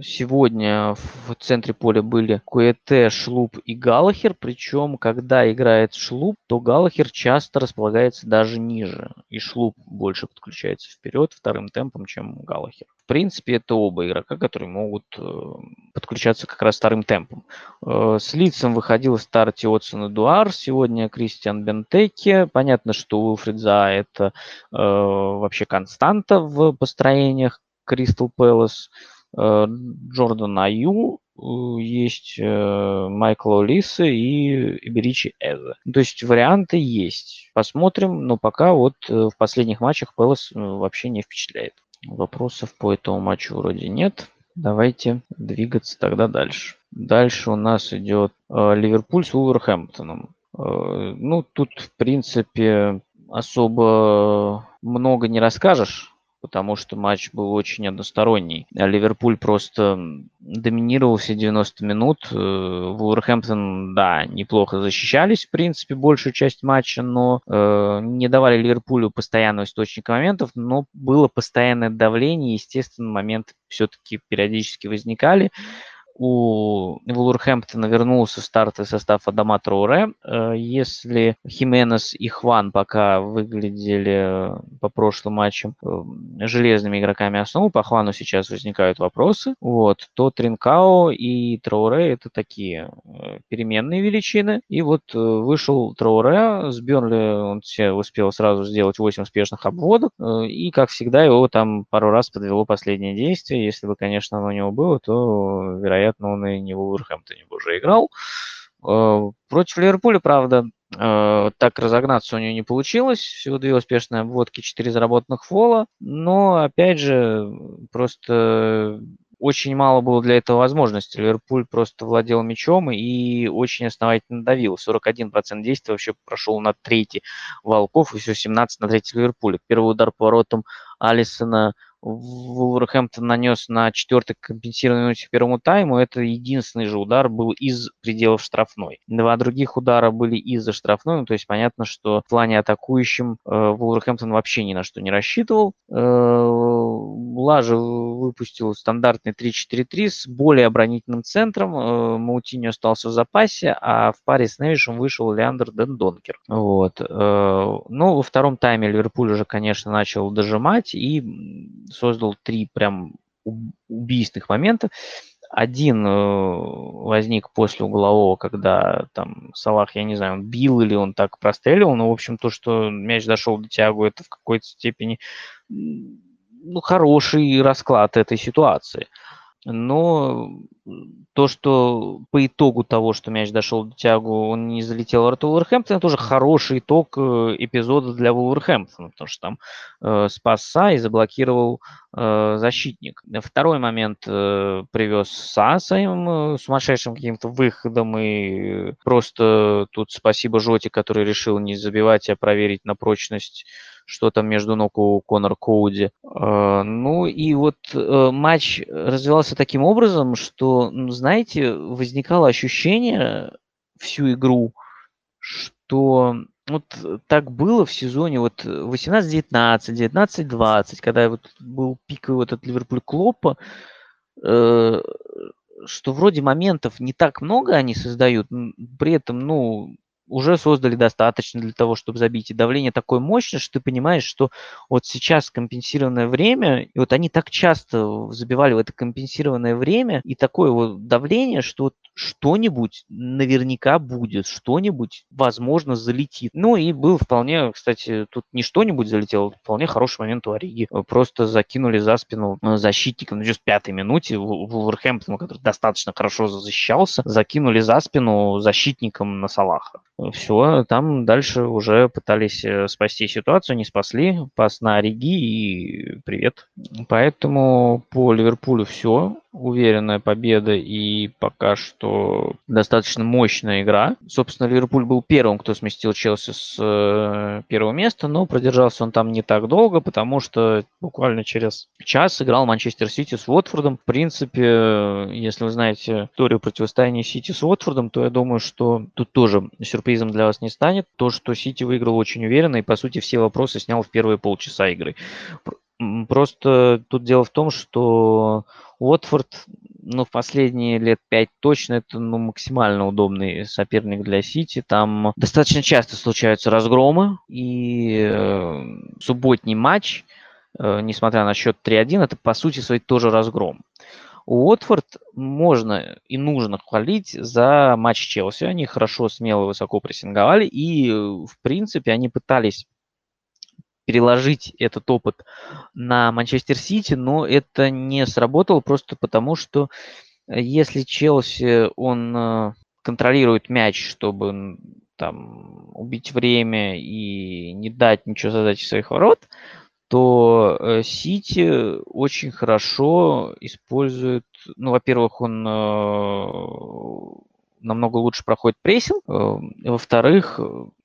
Сегодня в центре поля были Куэте, Шлуп и Галахер, причем когда играет Шлуп, то Галахер часто располагается даже ниже, и Шлуп больше подключается вперед вторым темпом, чем Галахер. В принципе, это оба игрока, которые могут э, подключаться как раз вторым темпом. Э, с лицом выходил в старте Отсон Эдуар, сегодня Кристиан Бентеке. Понятно, что Уилфрид За это э, вообще константа в построениях Кристал Пэлас. Э, Джордан Аю, э, есть э, Майкл Олисы и Иберичи Эза. То есть варианты есть. Посмотрим, но пока вот в последних матчах Пелос вообще не впечатляет. Вопросов по этому матчу вроде нет. Давайте двигаться тогда дальше. Дальше у нас идет Ливерпуль с Уверхэмптоном. Ну, тут, в принципе, особо много не расскажешь потому что матч был очень односторонний. А Ливерпуль просто доминировал все 90 минут. Э, Вулверхэмптон, да, неплохо защищались, в принципе, большую часть матча, но э, не давали Ливерпулю постоянного источника моментов, но было постоянное давление, естественно, моменты все-таки периодически возникали у Вулверхэмптона вернулся в стартовый состав Адама Троуре. Э, если Хименес и Хван пока выглядели по прошлым матчам э, железными игроками основы, по Хвану сейчас возникают вопросы, вот, то Тринкао и Троуре это такие э, переменные величины. И вот вышел Троуре, с Бернли он все успел сразу сделать 8 успешных обводов, и, как всегда, его там пару раз подвело последнее действие. Если бы, конечно, оно у него было, то, вероятно, вероятно, он и не в Уверхэмптоне бы уже играл. Э, против Ливерпуля, правда, э, так разогнаться у него не получилось. Всего две успешные обводки, четыре заработанных фола. Но, опять же, просто очень мало было для этого возможности. Ливерпуль просто владел мячом и очень основательно давил. 41% действия вообще прошел на третий Волков и все 17 на третий Ливерпуля. Первый удар по воротам Алисона – Вулверхэмптон нанес на четвертой компенсированной минуте первому тайму. Это единственный же удар был из пределов штрафной. Два других удара были из-за штрафной. Ну, то есть понятно, что в плане атакующим э, Вулверхэмптон вообще ни на что не рассчитывал. Э, Лажа выпустил стандартный 3-4-3 с более оборонительным центром. Э, Маутини остался в запасе, а в паре с Невишем вышел Леандр Дендонкер. Вот. Э, ну, во втором тайме Ливерпуль уже, конечно, начал дожимать и создал три прям убийственных момента. Один э, возник после углового, когда там Салах, я не знаю, он бил или он так прострелил, но, в общем, то, что мяч дошел до тягу, это в какой-то степени ну, хороший расклад этой ситуации. Но то, что по итогу того, что мяч дошел до тягу, он не залетел в ворота Вулверхэмптона, тоже хороший итог э, эпизода для Вулверхэмптона, потому что там э, спасся и заблокировал э, защитник. Второй момент э, привез Са своим э, сумасшедшим каким-то выходом, и просто тут спасибо Жоте, который решил не забивать, а проверить на прочность что там между ног у Конор Коуди. Э, ну и вот э, матч развивался таким образом, что, ну, знаете, возникало ощущение всю игру, что вот так было в сезоне вот 18-19, 19-20, когда вот был пик вот от Ливерпуль Клопа, э, что вроде моментов не так много они создают, при этом, ну, уже создали достаточно для того, чтобы забить. И давление такое мощное, что ты понимаешь, что вот сейчас компенсированное время, и вот они так часто забивали в это компенсированное время, и такое вот давление, что вот что-нибудь наверняка будет, что-нибудь, возможно, залетит. Ну и был вполне, кстати, тут не что-нибудь залетело, вполне хороший момент у Ориги. Просто закинули за спину э, защитника, ну, в пятой минуте Вулверхэмптон, который достаточно хорошо защищался, закинули за спину защитником на Салаха все, там дальше уже пытались э, спасти ситуацию, не спасли, пас на Ориги и привет. Поэтому по Ливерпулю все. Уверенная победа и пока что достаточно мощная игра. Собственно, Ливерпуль был первым, кто сместил Челси с э, первого места, но продержался он там не так долго, потому что буквально через час играл Манчестер Сити с Уотфордом. В принципе, если вы знаете историю противостояния Сити с Уотфордом, то я думаю, что тут тоже сюрпризом для вас не станет. То, что Сити выиграл очень уверенно и, по сути, все вопросы снял в первые полчаса игры. Просто тут дело в том, что Уотфорд, ну, в последние лет пять точно это ну, максимально удобный соперник для Сити. Там достаточно часто случаются разгромы, и э, субботний матч, э, несмотря на счет 3-1, это по сути своей тоже разгром. Уотфорд можно и нужно хвалить за матч Челси. Они хорошо, смело, высоко прессинговали, и, в принципе, они пытались переложить этот опыт на Манчестер Сити, но это не сработало просто потому, что э, если Челси, он э, контролирует мяч, чтобы там убить время и не дать ничего задать своих ворот, то э, Сити очень хорошо использует, ну, во-первых, он намного лучше проходит прессинг, во-вторых,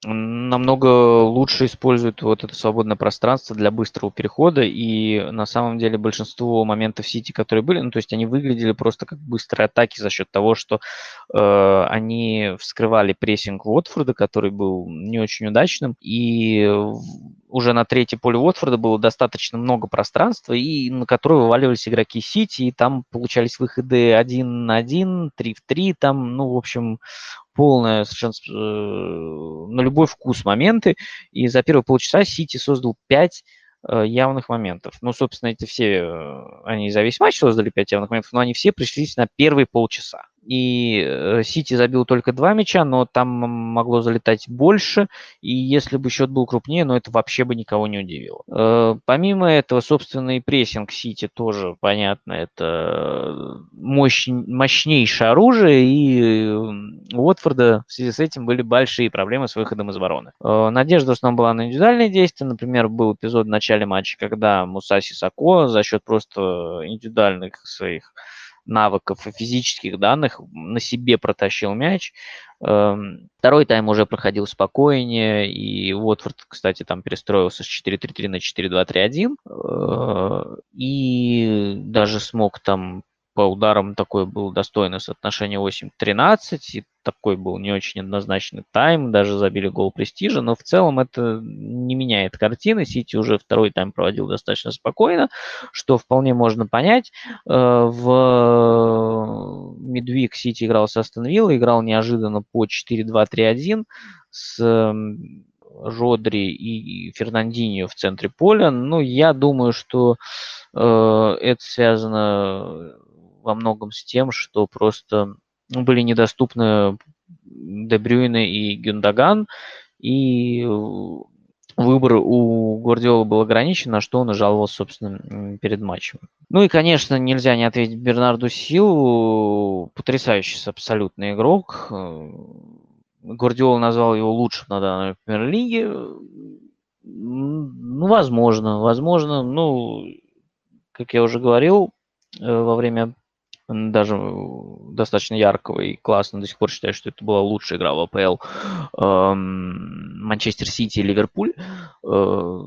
намного лучше используют вот это свободное пространство для быстрого перехода. И на самом деле большинство моментов Сити, которые были, ну, то есть они выглядели просто как быстрые атаки за счет того, что э, они вскрывали прессинг Уотфорда, который был не очень удачным. И уже на третьей поле Уотфорда было достаточно много пространства, и на которое вываливались игроки Сити, и там получались выходы один на один, три в три, там, ну, в общем, полное совершенно э, на любой вкус моменты. И за первые полчаса Сити создал 5 э, явных моментов. Ну, собственно, эти все, э, они за весь матч создали 5 явных моментов, но они все пришлись на первые полчаса и э, Сити забил только два мяча, но там могло залетать больше, и если бы счет был крупнее, но это вообще бы никого не удивило. Э, помимо этого, собственно, и прессинг Сити тоже, понятно, это мощь, мощнейшее оружие, и у Уотфорда в связи с этим были большие проблемы с выходом из обороны. Э, надежда в основном была на индивидуальные действия, например, был эпизод в начале матча, когда Муса Сисако за счет просто индивидуальных своих навыков и физических данных на себе протащил мяч. Эм, второй тайм уже проходил спокойнее, и Уотфорд, кстати, там перестроился с 4-3-3 на 4-2-3-1, э, и даже смог там по ударам такое было достойное соотношение 8-13, и такой был не очень однозначный тайм, даже забили гол престижа, но в целом это не меняет картины. Сити уже второй тайм проводил достаточно спокойно, что вполне можно понять. Э, в Медвик Сити играл с Астон Вилла, играл неожиданно по 4-2-3-1 с Родри и Фернандинho в центре поля. Ну, я думаю, что э, это связано во многом с тем, что просто ну, были недоступны Дебрюйне и Гюндаган, и выбор у Гвардиола был ограничен, на что он и жаловался, собственно, перед матчем. Ну и, конечно, нельзя не ответить Бернарду Силу, потрясающий абсолютный игрок. Гвардиола назвал его лучшим на данной премьер-лиге. Ну, возможно, возможно, ну, как я уже говорил э, во время даже достаточно яркого и классно. До сих пор считаю, что это была лучшая игра в АПЛ эм, Манчестер Сити и Ливерпуль. Э,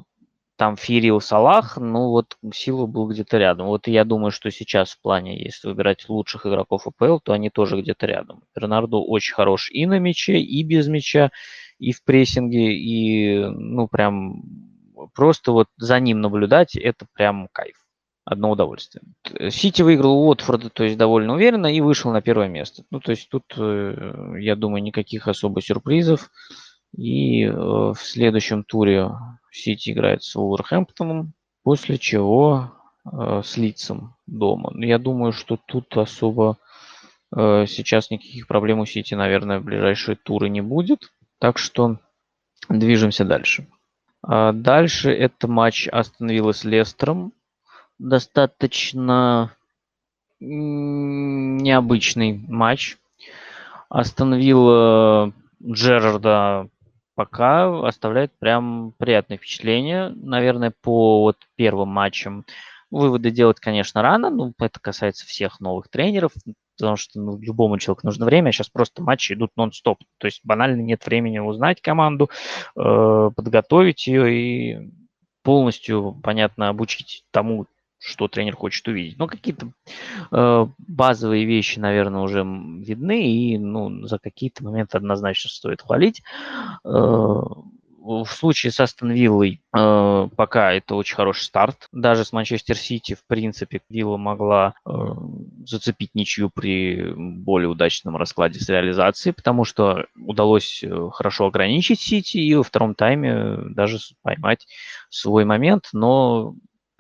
там Фирил Салах, ну вот Силу был где-то рядом. Вот я думаю, что сейчас в плане, если выбирать лучших игроков АПЛ, то они тоже где-то рядом. Бернарду очень хорош и на мяче, и без мяча, и в прессинге, и ну прям просто вот за ним наблюдать, это прям кайф одно удовольствие. Сити выиграл Уотфорда, то есть довольно уверенно, и вышел на первое место. Ну, то есть тут, э, я думаю, никаких особо сюрпризов. И э, в следующем туре Сити играет с Уолверхэмптоном, после чего э, с Лицем дома. Я думаю, что тут особо сейчас никаких проблем у Сити, наверное, в ближайшие туры не будет. Так что движемся дальше. А дальше это матч Астон Вилла с Лестером достаточно необычный матч. Остановил Джерарда пока оставляет прям приятное впечатление. Наверное, по вот первым матчам Выводы делать, конечно, рано, но это касается всех новых тренеров, потому что ну, любому человеку нужно время, а сейчас просто матчи идут нон-стоп. То есть банально нет времени узнать команду, э, подготовить ее и полностью, понятно, обучить тому, что тренер хочет увидеть. Но какие-то э, базовые вещи, наверное, уже видны, и ну, за какие-то моменты однозначно стоит хвалить. Э, в случае с Астон Виллой э, пока это очень хороший старт. Даже с Манчестер Сити, в принципе, Вилла могла э, зацепить ничью при более удачном раскладе с реализацией, потому что удалось э, хорошо ограничить Сити и во втором тайме даже поймать свой момент, но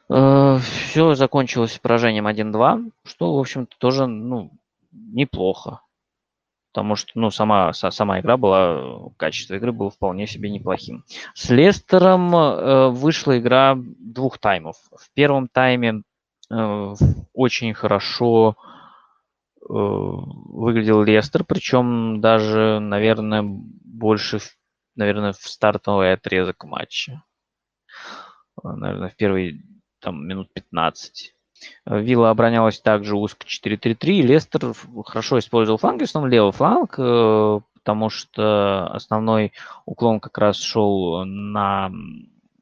все закончилось поражением 1-2, что, в общем-то, тоже ну, неплохо потому что, ну, сама, сама игра была, качество игры было вполне себе неплохим. С Лестером э, вышла игра двух таймов. В первом тайме э, очень хорошо э, выглядел Лестер, причем даже, наверное, больше, наверное, в стартовый отрезок матча. Наверное, в первые там минут 15. Вилла оборонялась также узко 4-3-3. Лестер хорошо использовал фланг, в основном левый фланг, э, потому что основной уклон как раз шел на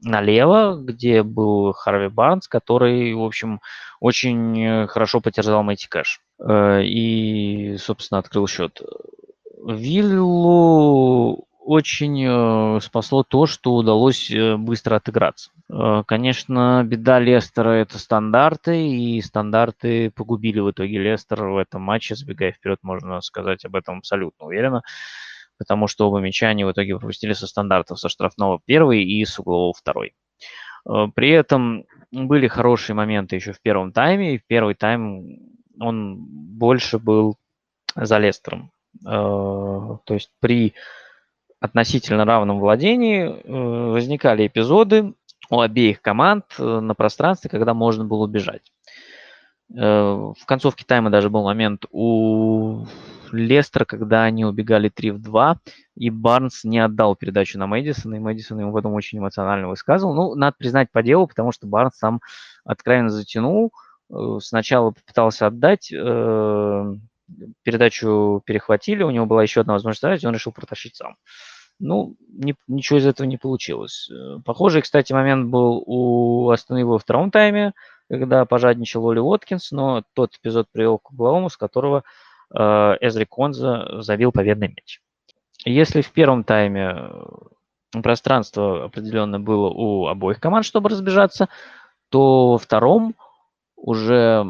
налево, где был Харви Барнс, который, в общем, очень хорошо потерзал Мэйти Кэш. Э, и, собственно, открыл счет. Виллу очень э, спасло то, что удалось э, быстро отыграться. Э, конечно, беда Лестера – это стандарты, и стандарты погубили в итоге Лестер в этом матче. Сбегая вперед, можно сказать об этом абсолютно уверенно, потому что оба мяча они в итоге пропустили со стандартов, со штрафного первый и с углового второй. При этом были хорошие моменты еще в первом тайме, и в первый тайм он больше был за Лестером. То есть при относительно равном владении э, возникали эпизоды у обеих команд э, на пространстве, когда можно было убежать. Э, в концовке тайма даже был момент у Лестера, когда они убегали 3 в 2, и Барнс не отдал передачу на Мэдисона, и Мэдисон ему потом очень эмоционально высказывал. Ну, надо признать по делу, потому что Барнс сам откровенно затянул. Сначала попытался отдать, передачу перехватили, у него была еще одна возможность и он решил протащить сам. Ну, не, ничего из этого не получилось. Э, похожий, кстати, момент был у Астон во втором тайме, когда пожадничал Оли Уоткинс, но тот эпизод привел к угловому, с которого э, Эзри Конза забил победный мяч. Если в первом тайме э, пространство определенно было у обоих команд, чтобы разбежаться, то во втором уже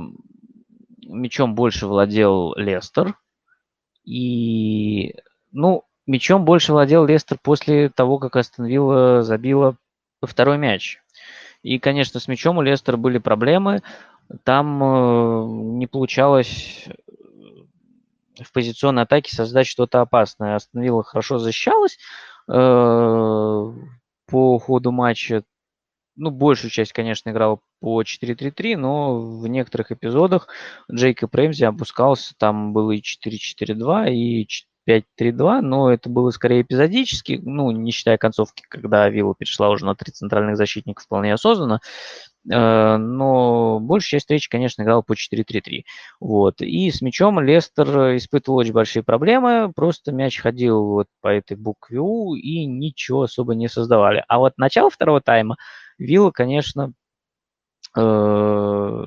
мячом больше владел Лестер. И, ну, Мячом больше владел Лестер после того, как Астон Вилла забила второй мяч. И, конечно, с мячом у Лестера были проблемы. Там э, не получалось э, в позиционной атаке создать что-то опасное. Астон Вилла хорошо защищалась э, по ходу матча. Ну, большую часть, конечно, играл по 4-3-3, но в некоторых эпизодах Джейкоб Рэмзи опускался. Там было и 4-4-2, и 5-3-2, но это было скорее эпизодически, ну, не считая концовки, когда Вилла перешла уже на три центральных защитника вполне осознанно. Э, но большая часть встречи, конечно, играл по 4-3-3. Вот. И с мячом Лестер испытывал очень большие проблемы, просто мяч ходил вот по этой букве У и ничего особо не создавали. А вот начало второго тайма Вилла, конечно, э,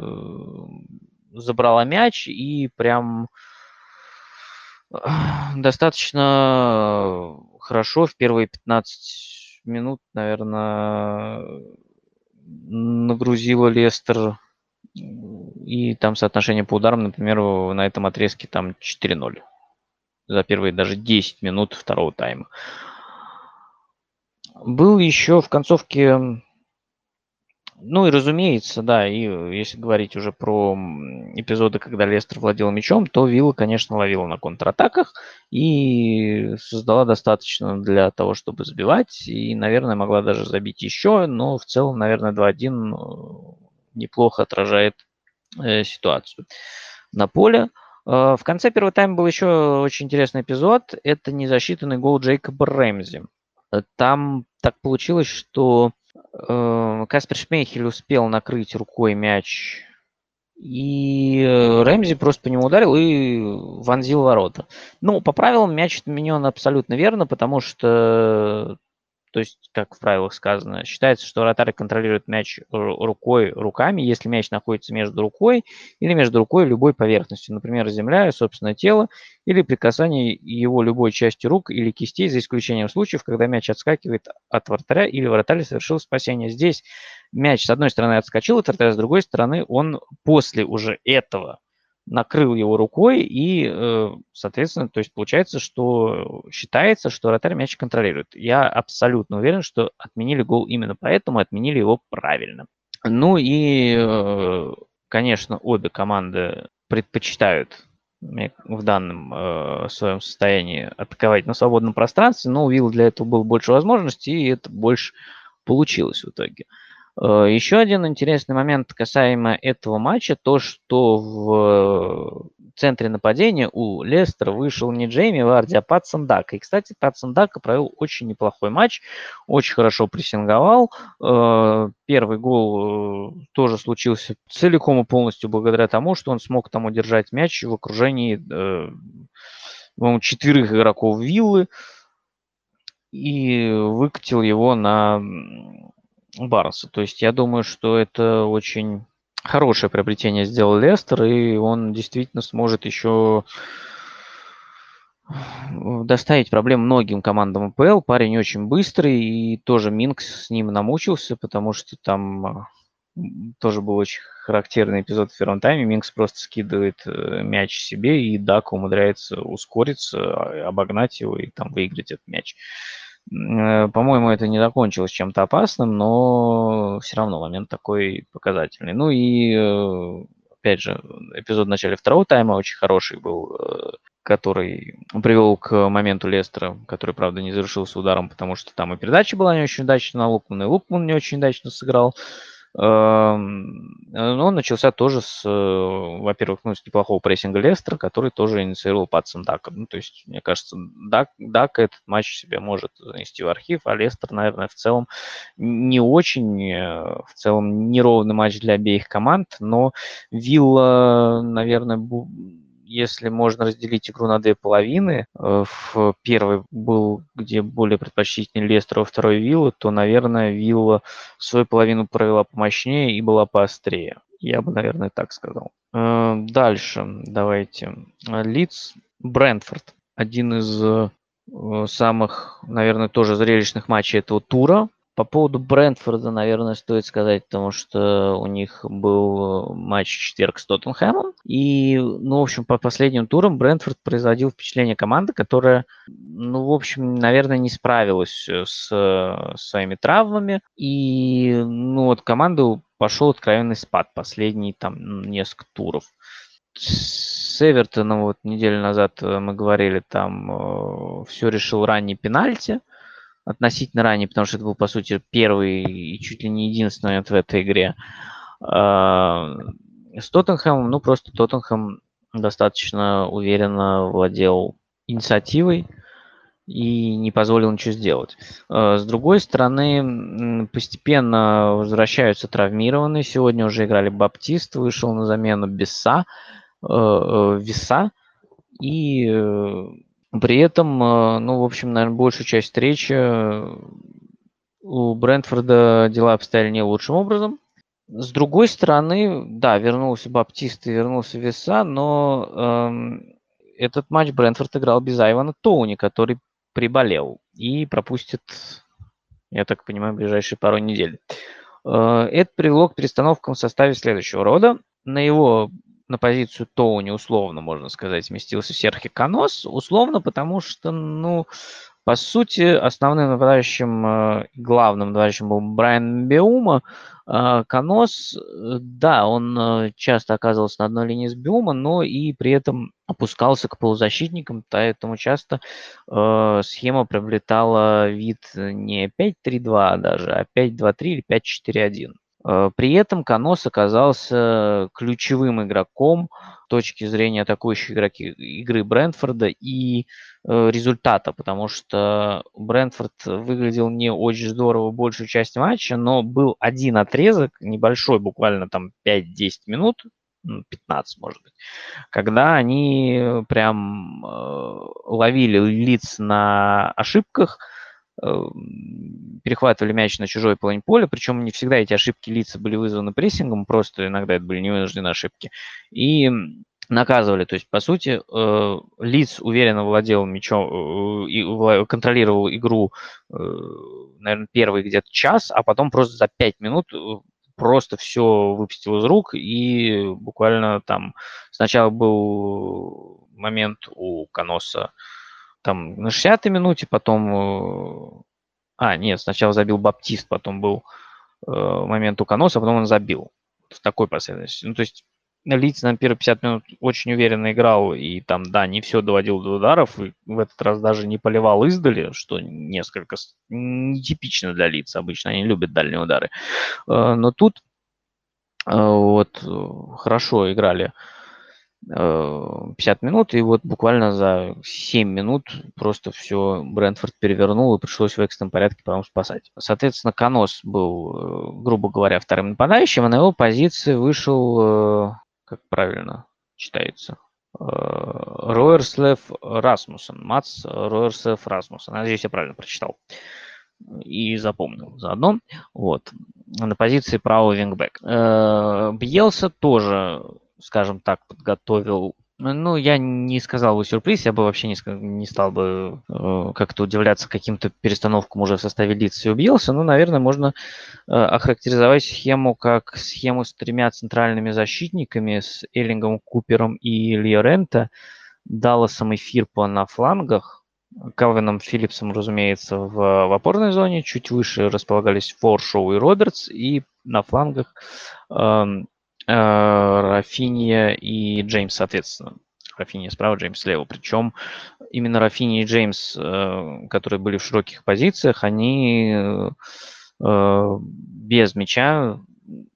забрала мяч и прям достаточно хорошо в первые 15 минут, наверное, нагрузила Лестер. И там соотношение по ударам, например, на этом отрезке там 4-0. За первые даже 10 минут второго тайма. Был еще в концовке ну и разумеется, да, и э, если говорить уже про эпизоды, когда Лестер владел мячом, то Вилла, конечно, ловила на контратаках и создала достаточно для того, чтобы забивать. И, наверное, могла даже забить еще, но в целом, наверное, 2-1 э, неплохо отражает э, ситуацию на поле. Э, в конце первого тайма был еще очень интересный эпизод. Это незасчитанный гол Джейкоба Рэмзи. Там так получилось, что Каспер Шмейхель успел накрыть рукой мяч, и э, Рэмзи просто по нему ударил и вонзил ворота. Ну, по правилам мяч отменен абсолютно верно, потому что то есть, как в правилах сказано, считается, что вратарь контролирует мяч рукой, руками, если мяч находится между рукой или между рукой любой поверхностью, например, земля, собственное тело, или при касании его любой части рук или кистей, за исключением случаев, когда мяч отскакивает от вратаря или вратарь совершил спасение. Здесь мяч с одной стороны отскочил от вратаря, с другой стороны он после уже этого накрыл его рукой, и, э, соответственно, то есть получается, что считается, что вратарь мяч контролирует. Я абсолютно уверен, что отменили гол именно поэтому, отменили его правильно. Ну и, э, конечно, обе команды предпочитают в данном э, своем состоянии атаковать на свободном пространстве, но у Вилла для этого было больше возможностей, и это больше получилось в итоге. Э, Еще один интересный момент касаемо этого матча, то, что в центре нападения у Лестера вышел не Джейми Варди, а Пат Сандака. И, кстати, Пат Сандака провел очень неплохой матч, очень хорошо прессинговал. Э, первый гол э, тоже случился целиком и полностью благодаря тому, что он смог там удержать мяч в окружении четверых игроков Виллы и выкатил его на Барнса. То есть я думаю, что это очень хорошее приобретение сделал Лестер, и он действительно сможет еще доставить проблем многим командам АПЛ. Парень очень быстрый, и тоже Минкс с ним намучился, потому что там тоже был очень характерный эпизод в первом тайме. Минкс просто скидывает э, мяч себе, и Дак умудряется ускориться, а, обогнать его и там выиграть этот мяч. Э, по-моему, это не закончилось чем-то опасным, но все равно момент такой показательный. Ну и, э, опять же, эпизод в начале второго тайма очень хороший был, э, который привел к моменту Лестера, который, правда, не завершился ударом, потому что там и передача была не очень удачная на Лукмана, и Лукман не очень удачно сыграл. Эм, ну, он начался тоже с, э, во-первых, ну, с неплохого прессинга Лестера, который тоже инициировал Патсон Дака. Ну, то есть, мне кажется, Дак, Дак этот матч себе может занести в архив, а Лестер, наверное, в целом не очень, э, в целом неровный матч для обеих команд, но Вилла, наверное, если можно разделить игру на две половины, э, в первой был, где более предпочтительный Лестер, во второй Вилла, то, наверное, Вилла свою половину провела помощнее и была поострее. Я бы, наверное, так сказал. Э, дальше давайте. Лидс, Брентфорд. Один из э, самых, наверное, тоже зрелищных матчей этого тура. По поводу Брентфорда, наверное, стоит сказать, потому что у них был матч в четверг с Тоттенхэмом. И, ну, в общем, по последним турам Брентфорд производил впечатление команды, которая, ну, в общем, наверное, не справилась с, с своими травмами. И, ну, вот команду пошел откровенный спад последние там несколько туров. С Эвертоном вот неделю назад мы говорили, там э, все решил ранний пенальти относительно ранее, потому что это был, по сути, первый и чуть ли не единственный момент в этой игре. А, с Тоттенхэмом, ну, просто Тоттенхэм достаточно уверенно владел инициативой и не позволил ничего сделать. А, с другой стороны, постепенно возвращаются травмированные. Сегодня уже играли Баптист, вышел на замену Беса, э, э, Веса. И э, при этом, э, ну, в общем, наверное, большую часть встречи э, у Брентфорда дела обстояли не лучшим образом. С другой стороны, да, вернулся Баптист и вернулся Веса, но эм, этот матч Брентфорд играл без Айвана Тоуни, который приболел и пропустит, я так понимаю, ближайшие пару недель. Э, это привело к перестановкам в составе следующего рода. На его на позицию Тоуни, условно, можно сказать, сместился Серхи Канос. Условно, потому что, ну, по сути, основным нападающим, э, главным нападающим был Брайан Беума. А Канос, э, да, он э, часто оказывался на одной линии с Беума, но и при этом опускался к полузащитникам, поэтому часто э, схема приобретала вид не 5-3-2 даже, а 5-2-3 или 5-4-1. Э, при этом Канос оказался ключевым игроком с точки зрения атакующей игроки, игры Брентфорда и э, результата, потому что Брентфорд выглядел не очень здорово большую часть матча, но был один отрезок, небольшой, буквально там 5-10 минут, 15, может быть, когда они прям э, ловили лиц на ошибках, перехватывали мяч на чужой половине поля, причем не всегда эти ошибки лица были вызваны прессингом, просто иногда это были невынужденные ошибки, и наказывали. То есть, по сути, э, Лиц уверенно владел мячом э, и контролировал игру, э, наверное, первый где-то час, а потом просто за пять минут просто все выпустил из рук и буквально там сначала был момент у Коноса, там на 60-й минуте, потом... Э, а, нет, сначала забил Баптист, потом был э, момент у Коноса, потом он забил. В такой последовательности. Ну, то есть Лиц на первые 50 минут очень уверенно играл, и там, да, не все доводил до ударов, и в этот раз даже не поливал издали, что несколько нетипично для лиц обычно, они любят дальние удары. Э, но тут вот хорошо играли 50 минут, и вот буквально за 7 минут просто все Брентфорд перевернул, и пришлось в экстренном порядке потом спасать. Соответственно, Конос был, э, грубо говоря, вторым нападающим, а на его позиции вышел, э, как правильно читается, э, Роерслев Расмуссен, Мац Роерслев Расмуссен. Надеюсь, я правильно прочитал и запомнил заодно. Вот. На позиции правого вингбэк. Бьелса тоже скажем так, подготовил ну, я не сказал бы сюрприз, я бы вообще не, не стал бы э, как-то удивляться каким-то перестановкам уже в составе лиц и убился. Ну, наверное, можно э, охарактеризовать схему как схему с тремя центральными защитниками, с Эллингом, Купером и Лиорента, Далласом и Фирпо на флангах, Калвином Филлипсом, разумеется, в, в опорной зоне, чуть выше располагались Форшоу и Робертс, и на флангах э, Рафинья и Джеймс, соответственно. Рафинья справа, Джеймс слева. Причем именно Рафинья и Джеймс, э, которые были в широких позициях, они э, без мяча,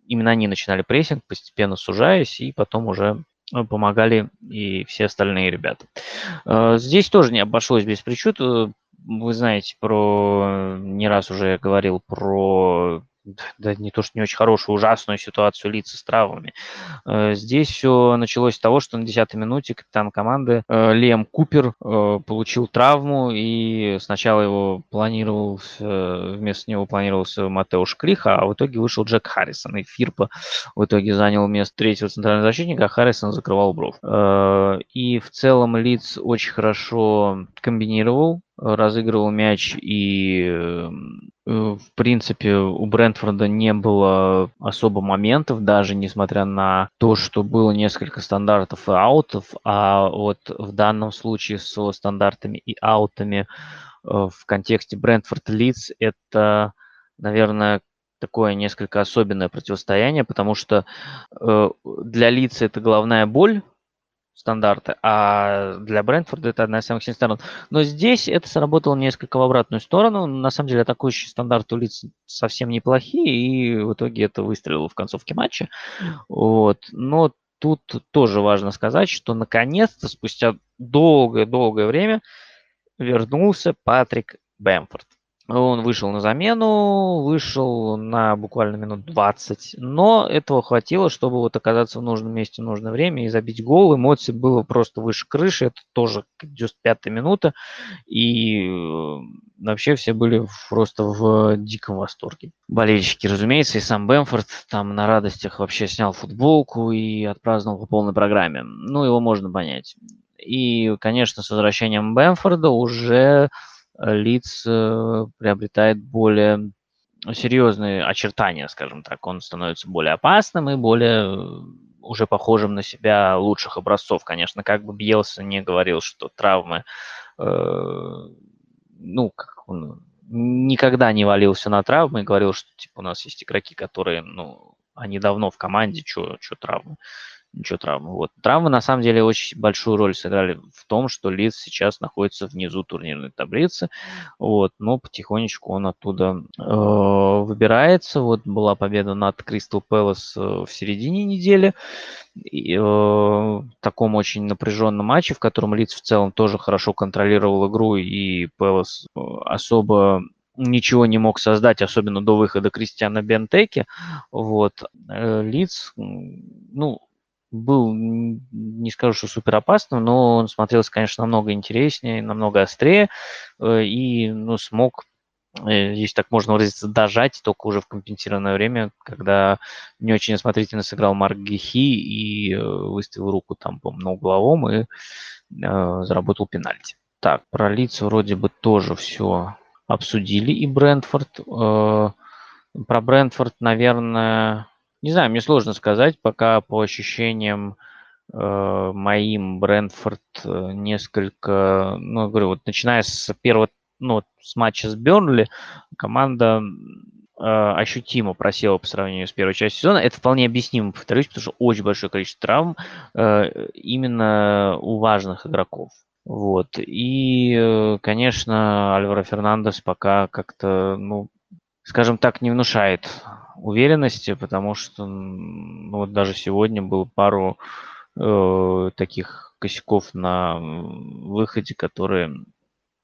именно они начинали прессинг, постепенно сужаясь, и потом уже помогали и все остальные ребята. Здесь тоже не обошлось без причуд. Вы знаете про, не раз уже говорил про да не то, что не очень хорошую, ужасную ситуацию лица с травмами. Э, здесь все началось с того, что на 10-й минуте капитан команды э, Лем Купер э, получил травму, и сначала его планировал, вместо него планировался Матеуш Клиха, а в итоге вышел Джек Харрисон, и Фирпа в итоге занял место третьего центрального защитника, а Харрисон закрывал бровь. И в целом Лиц очень хорошо комбинировал, разыгрывал мяч и в принципе, у Брентфорда не было особо моментов, даже несмотря на то, что было несколько стандартов и аутов, а вот в данном случае со стандартами и аутами э, в контексте Брентфорд Лидс это, наверное, такое несколько особенное противостояние, потому что э, для лица это головная боль, стандарты, а для Брентфорда это одна из самых сильных сторон. Но здесь это сработало несколько в обратную сторону. На самом деле атакующие стандарты у лиц совсем неплохие, и в итоге это выстрелило в концовке матча. Вот. Но тут тоже важно сказать, что наконец-то спустя долгое-долгое время вернулся Патрик Бэмфорд. Он вышел на замену, вышел на буквально минут 20, но этого хватило, чтобы вот оказаться в нужном месте в нужное время и забить гол. Эмоций было просто выше крыши, это тоже 95-я минута, и э, вообще все были просто в диком восторге. Болельщики, разумеется, и сам Бэмфорд там на радостях вообще снял футболку и отпраздновал по полной программе. Ну, его можно понять. И, конечно, с возвращением Бэмфорда уже лиц э, приобретает более серьезные очертания, скажем так. Он становится более опасным и более э, уже похожим на себя лучших образцов. Конечно, как бы Бьелса не говорил, что травмы, э, ну, как он никогда не валился на травмы и говорил, что типа у нас есть игроки, которые, ну, они давно в команде, что травмы. Ничего травмы. Вот. Травмы на самом деле очень большую роль сыграли в том, что Лидс сейчас находится внизу турнирной таблицы, вот, но потихонечку он оттуда э, выбирается. Вот была победа над Кристал Пэлас в середине недели, и, э, в таком очень напряженном матче, в котором Лидс в целом тоже хорошо контролировал игру, и Пэлас э, особо ничего не мог создать, особенно до выхода Кристиана Бентеки. Вот. Э, Лиц, ну, был, не скажу, что супер опасным, но он смотрелся, конечно, намного интереснее, намного острее, э, и ну, смог, э, если так можно выразиться, дожать только уже в компенсированное время, когда не очень осмотрительно сыграл Марк Гехи и выставил руку там, по на угловом и э, заработал пенальти. Так, про лиц вроде бы тоже все обсудили и Брентфорд. Э, про Брентфорд, наверное, не знаю, мне сложно сказать, пока по ощущениям э, моим Брентфорд э, несколько, ну, говорю, вот начиная с первого, ну, с матча с Бернли, команда ощутимо просела по сравнению с первой частью сезона. Это вполне объяснимо, повторюсь, потому что очень большое количество травм именно у важных игроков. Вот. И, э, конечно, Альваро Фернандес пока как-то, ну, скажем так, не внушает уверенности, потому что ну, вот даже сегодня было пару э, таких косяков на выходе, которые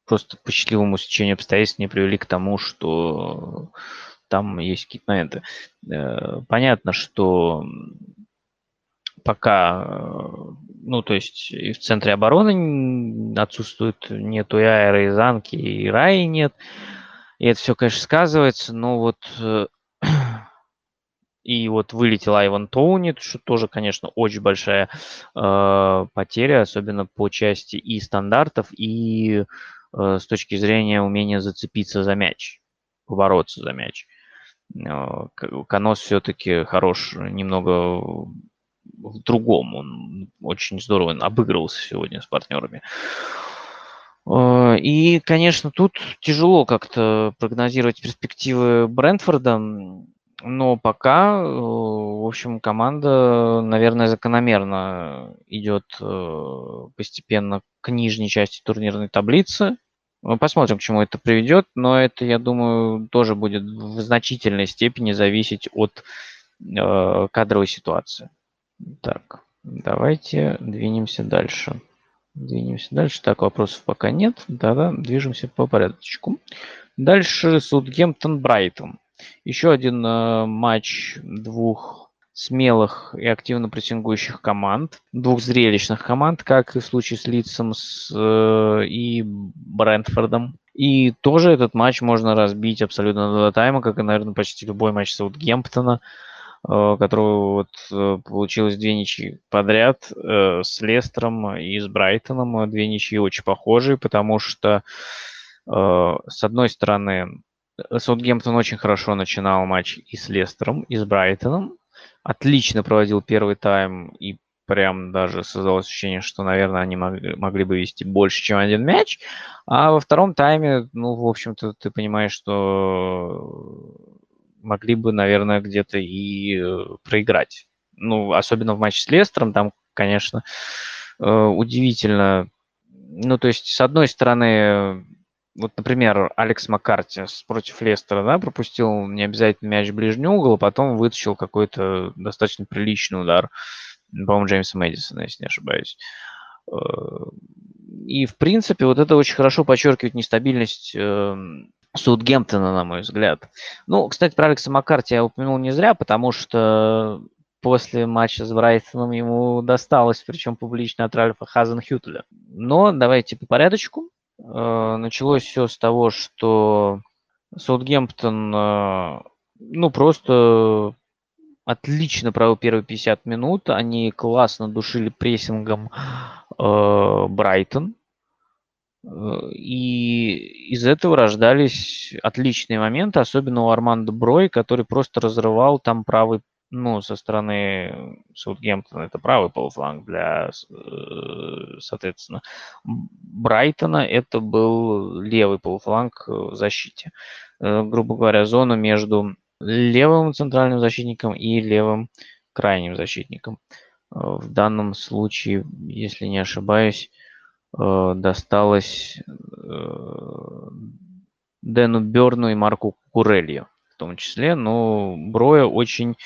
просто по счастливому сечению обстоятельств не привели к тому, что там есть какие-то моменты. Э, понятно, что пока э, ну, то есть и в центре обороны отсутствует, нету и Аэра, и Занки, и Раи нет. И это все, конечно, сказывается, но вот э, и вот вылетел Айван Тоуни, что тоже, конечно, очень большая э, потеря, особенно по части и стандартов, и э, с точки зрения умения зацепиться за мяч, побороться за мяч. Э, Конос все-таки хорош немного в другом. Он очень здорово обыгрывался сегодня с партнерами. Э, и, конечно, тут тяжело как-то прогнозировать перспективы Брентфорда, но пока, э, в общем, команда, наверное, закономерно идет э, постепенно к нижней части турнирной таблицы. Мы посмотрим, к чему это приведет, но это, я думаю, тоже будет в значительной степени зависеть от кадровой ситуации. Так, давайте двинемся дальше. Двинемся дальше. Так, вопросов пока нет. Да-да, движемся по порядочку. Дальше Саутгемптон Брайтон. Еще один э, матч двух смелых и активно прессингующих команд, двух зрелищных команд, как и в случае с Лидсом с, э, и Брентфордом. И тоже этот матч можно разбить абсолютно до тайма, как и, наверное, почти любой матч Саутгемптона. Э, которого вот э, получилось две ничьи подряд э, с Лестером и с Брайтоном. Две ничьи очень похожие, потому что, с одной стороны, Саутгемптон очень хорошо начинал матч и с Лестером, и с Брайтоном. Отлично проводил первый тайм и прям даже создалось ощущение, что, наверное, они могли, могли бы вести больше, чем один мяч. А во втором тайме, ну, в общем-то, ты понимаешь, что могли бы, наверное, где-то и э, проиграть. Ну, особенно в матче с Лестером, там, конечно, э, удивительно. Ну, то есть, с одной стороны, вот, например, Алекс Маккарти против Лестера, да, пропустил не обязательно мяч в ближний угол, а потом вытащил какой-то достаточно приличный удар, по-моему, Джеймса Мэдисона, если не ошибаюсь. Э, и, в принципе, вот это очень хорошо подчеркивает нестабильность эм, Саутгемптона, на мой взгляд. Ну, кстати, про Алекса Маккарти я упомянул не зря, потому что после матча с Брайтоном ему досталось, причем публично от Ральфа Хазенхютеля. Но давайте по порядочку. Э, началось все с того, что Саутгемптон, э, ну, просто отлично провел первые 50 минут. Они классно душили прессингом э, Брайтон. И из этого рождались отличные моменты, особенно у Армандо Брой, который просто разрывал там правый, ну, со стороны Саутгемптона, это правый полуфланг для, э, соответственно, Брайтона это был левый полуфланг в защите. Э, грубо говоря, зону между левым центральным защитником и левым крайним защитником. в данном случае, если не ошибаюсь, досталось Дэну Берну и Марку Курелью в том числе. Но Броя очень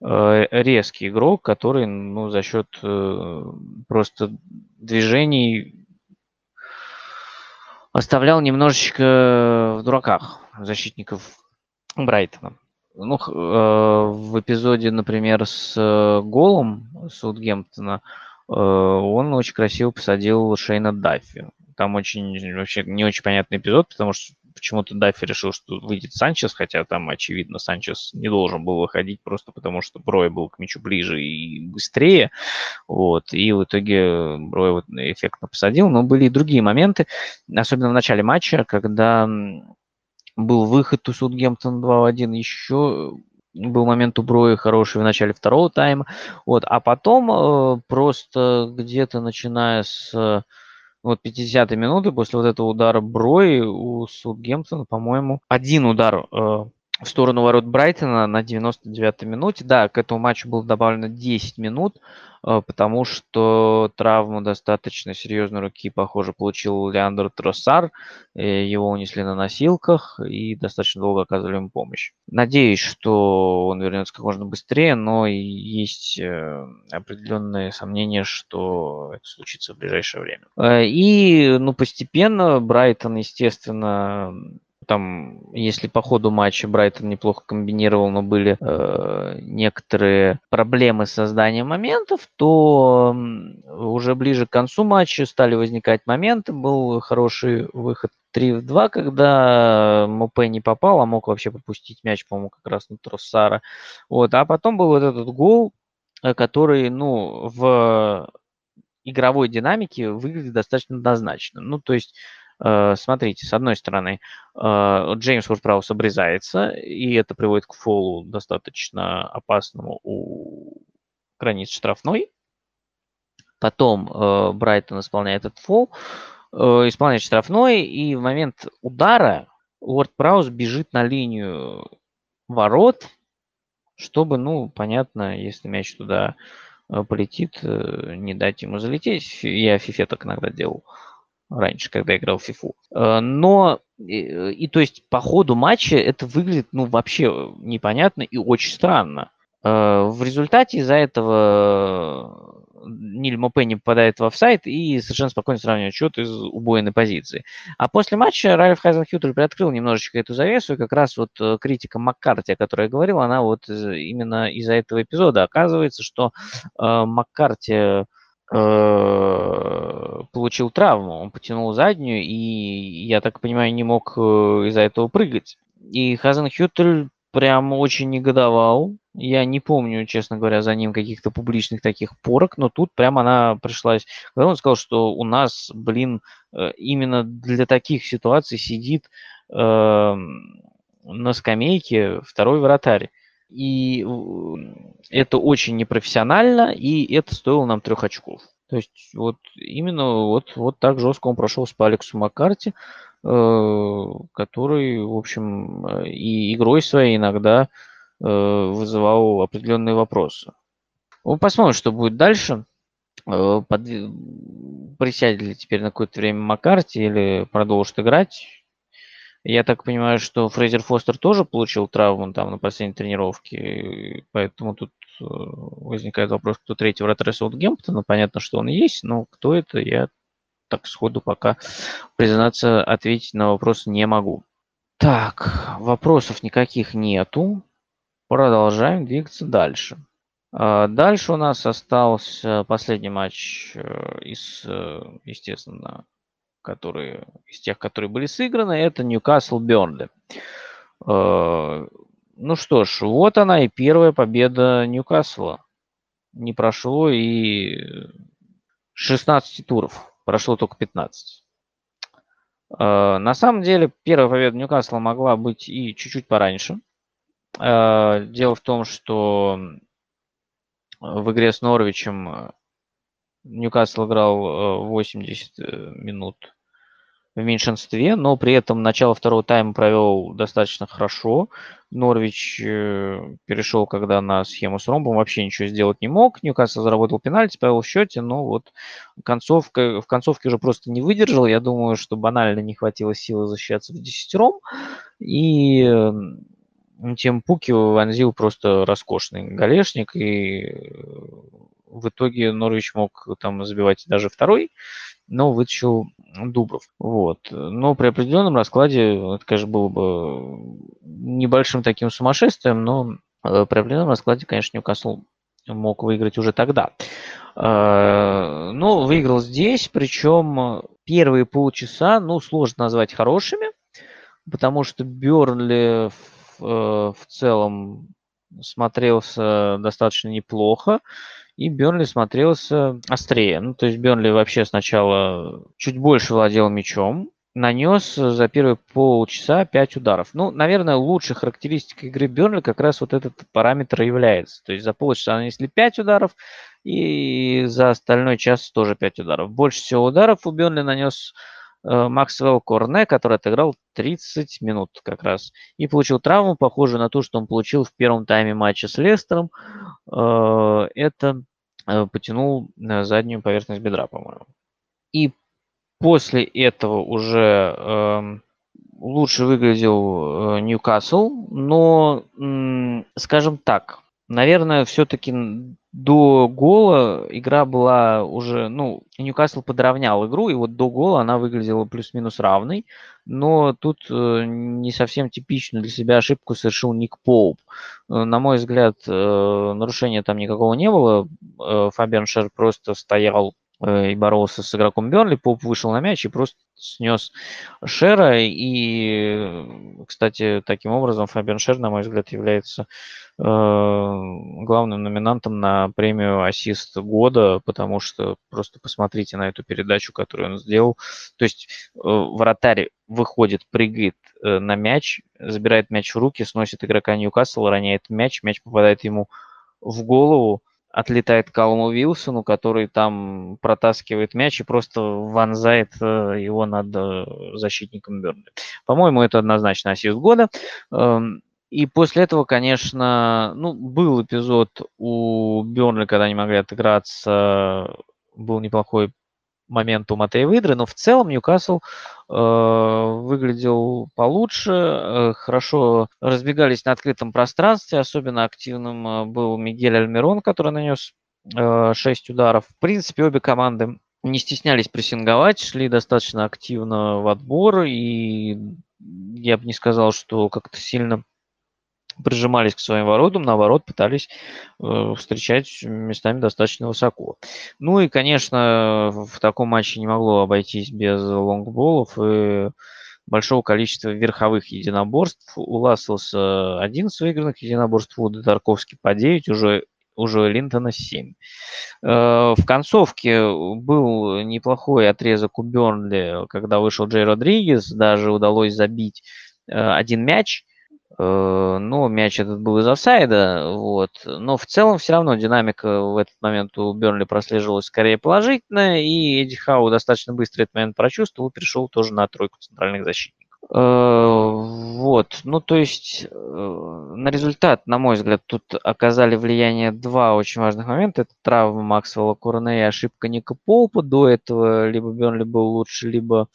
резкий игрок, который ну, за счет просто движений оставлял немножечко в дураках защитников Брайтона. Ну, э, в эпизоде, например, с э, голом Саутгемптона э, он очень красиво посадил Шейна Даффи. Там очень вообще не очень понятный эпизод, потому что почему-то Даффи решил, что выйдет Санчес, хотя там, очевидно, Санчес не должен был выходить просто потому, что Брой был к мячу ближе и быстрее. Вот, и в итоге Брой вот эффектно посадил. Но были и другие моменты, особенно в начале матча, когда был выход у Саутгемптона 2 в 1, еще был момент у Броя хороший в начале второго тайма. Вот, а потом э, просто где-то начиная с вот 50-й минуты после вот этого удара Брои у Саутгемптона, по-моему, один удар э, в сторону ворот Брайтона на 99-й минуте. Да, к этому матчу было добавлено 10 минут, э, потому что травму достаточно серьезной руки, похоже, получил Леандр Тросар. Э, его унесли на носилках и достаточно долго оказывали ему помощь. Надеюсь, что он вернется как можно быстрее, но есть э, определенные сомнения, что это случится в ближайшее время. И, ну, постепенно Брайтон, естественно, там, если по ходу матча Брайтон неплохо комбинировал, но были э, некоторые проблемы с созданием моментов, то уже ближе к концу матча стали возникать моменты. Был хороший выход 3 в 2, когда Мопе не попал, а мог вообще пропустить мяч, по-моему, как раз на Троссара. Вот. А потом был вот этот гол, э, который, ну, в игровой динамике выглядит достаточно однозначно. Ну, то есть смотрите, с одной стороны, э, Джеймс Уордпраус обрезается, и это приводит к фолу достаточно опасному у границ штрафной. Потом э, Брайтон исполняет этот фол, исполняет штрафной, и в момент удара Уорд Праус бежит на линию ворот, чтобы, ну, понятно, если мяч туда полетит, не дать ему залететь. Я фифе так иногда делал. Раньше, когда играл в FIFA. Э, но и, и то есть по ходу матча это выглядит ну вообще непонятно и очень странно. Э, в результате из-за этого Ниль Мопе не попадает в офсайд и совершенно спокойно сравнивает счет из убойной позиции. А после матча Ральф Хайзенхютер приоткрыл немножечко эту завесу, и как раз вот э, критика Маккарти, о которой я говорил, она вот именно из-за этого эпизода оказывается, что э, Маккарти Э, получил травму, он потянул заднюю, и, я так понимаю, не мог э, из-за этого прыгать. И Хазен Хютель прям очень негодовал. Я не помню, честно говоря, за ним каких-то публичных таких порок, но тут прям она пришлась. Когда он сказал, что у нас, блин, э, именно для таких ситуаций сидит э, на скамейке второй вратарь. И это очень непрофессионально, и это стоило нам трех очков. То есть вот именно вот, вот так жестко он прошел с Алексом Маккарти, э, который, в общем, и игрой своей иногда э, вызывал определенные вопросы. Ну, посмотрим, что будет дальше. Э, под... Присядет ли теперь на какое-то время Маккарти или продолжит играть. Я так понимаю, что Фрейзер Фостер тоже получил травму там на последней тренировке, поэтому тут э, возникает вопрос, кто третий вратарь Саутгемптона. Понятно, что он есть, но кто это, я так сходу пока, признаться, ответить на вопрос не могу. Так, вопросов никаких нету. Продолжаем двигаться дальше. А, дальше у нас остался последний матч э, из, э, естественно, которые, из тех, которые были сыграны, это Ньюкасл Бернли. Э, ну что ж, вот она и первая победа Ньюкасла. Не прошло и 16 туров, прошло только 15. Э, на самом деле, первая победа Ньюкасла могла быть и чуть-чуть пораньше. Э, дело в том, что в игре с Норвичем Ньюкасл играл 80 минут в меньшинстве, но при этом начало второго тайма провел достаточно хорошо. Норвич э, перешел, когда на схему с ромбом, вообще ничего сделать не мог. Ньюкасл заработал пенальти, повел в счете, но вот концовка, в концовке уже просто не выдержал. Я думаю, что банально не хватило силы защищаться в десятером. И тем Пуки вонзил просто роскошный галешник, и э, в итоге Норвич мог там забивать даже второй, но вытащил Дубров. Вот. Но при определенном раскладе это, конечно, было бы небольшим таким сумасшествием, но э, при определенном раскладе, конечно, Ньюкасл мог выиграть уже тогда. Э, но выиграл здесь, причем первые полчаса, ну, сложно назвать хорошими, потому что Бернли в, э, в целом смотрелся достаточно неплохо, и Бернли смотрелся острее. Ну, то есть Бернли вообще сначала чуть больше владел мячом, нанес за первые полчаса 5 ударов. Ну, наверное, лучшей характеристикой игры Бернли как раз вот этот параметр является. То есть за полчаса нанесли 5 ударов, и за остальной час тоже 5 ударов. Больше всего ударов у Бернли нанес Э, Максвелл Корне, который отыграл 30 минут как раз. И получил травму, похожую на ту, что он получил в первом тайме матча с Лестером. Э, это э, потянул заднюю поверхность бедра, по-моему. И после этого уже эм, лучше выглядел Ньюкасл, но, скажем так, наверное, все-таки до гола игра была уже, ну, Ньюкасл подровнял игру, и вот до гола она выглядела плюс-минус равной, но тут э, не совсем типичную для себя ошибку совершил Ник Поуп. Э, на мой взгляд, э, нарушения там никакого не было, Фабиан Шер просто стоял и боролся с игроком Бернли, Поп вышел на мяч и просто снес Шера. И, кстати, таким образом Фабиан Шер, на мой взгляд, является Э, главным номинантом на премию «Ассист года», потому что просто посмотрите на эту передачу, которую он сделал. То есть э, вратарь выходит, прыгает э, на мяч, забирает мяч в руки, сносит игрока Ньюкасл, роняет мяч, мяч попадает ему в голову, отлетает Калуму Вилсону, который там протаскивает мяч и просто вонзает его над защитником Бернли. По-моему, это однозначно ассист года. Эм, и после этого, конечно, ну, был эпизод у Бернли, когда они могли отыграться, был неплохой момент у Матея Выдры, но в целом Ньюкасл э, выглядел получше, э, хорошо разбегались на открытом пространстве, особенно активным э, был Мигель Альмирон, который нанес э, 6 ударов. В принципе, обе команды не стеснялись прессинговать, шли достаточно активно в отбор, и я бы не сказал, что как-то сильно прижимались к своим воротам, наоборот, пытались э, встречать местами достаточно высоко. Ну и, конечно, в таком матче не могло обойтись без лонгболов и большого количества верховых единоборств. У Ласселса 11 выигранных единоборств, у Тарковский по 9, уже уже Линтона 7. Э, в концовке был неплохой отрезок у Бернли, когда вышел Джей Родригес, даже удалось забить э, один мяч – ну, мяч этот был из офсайда, вот. Но в целом все равно динамика в этот момент у Бернли прослеживалась скорее положительная, и Эдди Хау достаточно быстро этот момент прочувствовал перешел тоже на тройку центральных защитников. Э, вот, ну то есть э, на результат, на мой взгляд, тут оказали влияние два очень важных момента. Это травма Максвелла Курне и ошибка Ника Поупа. До этого либо Бернли был лучше, либо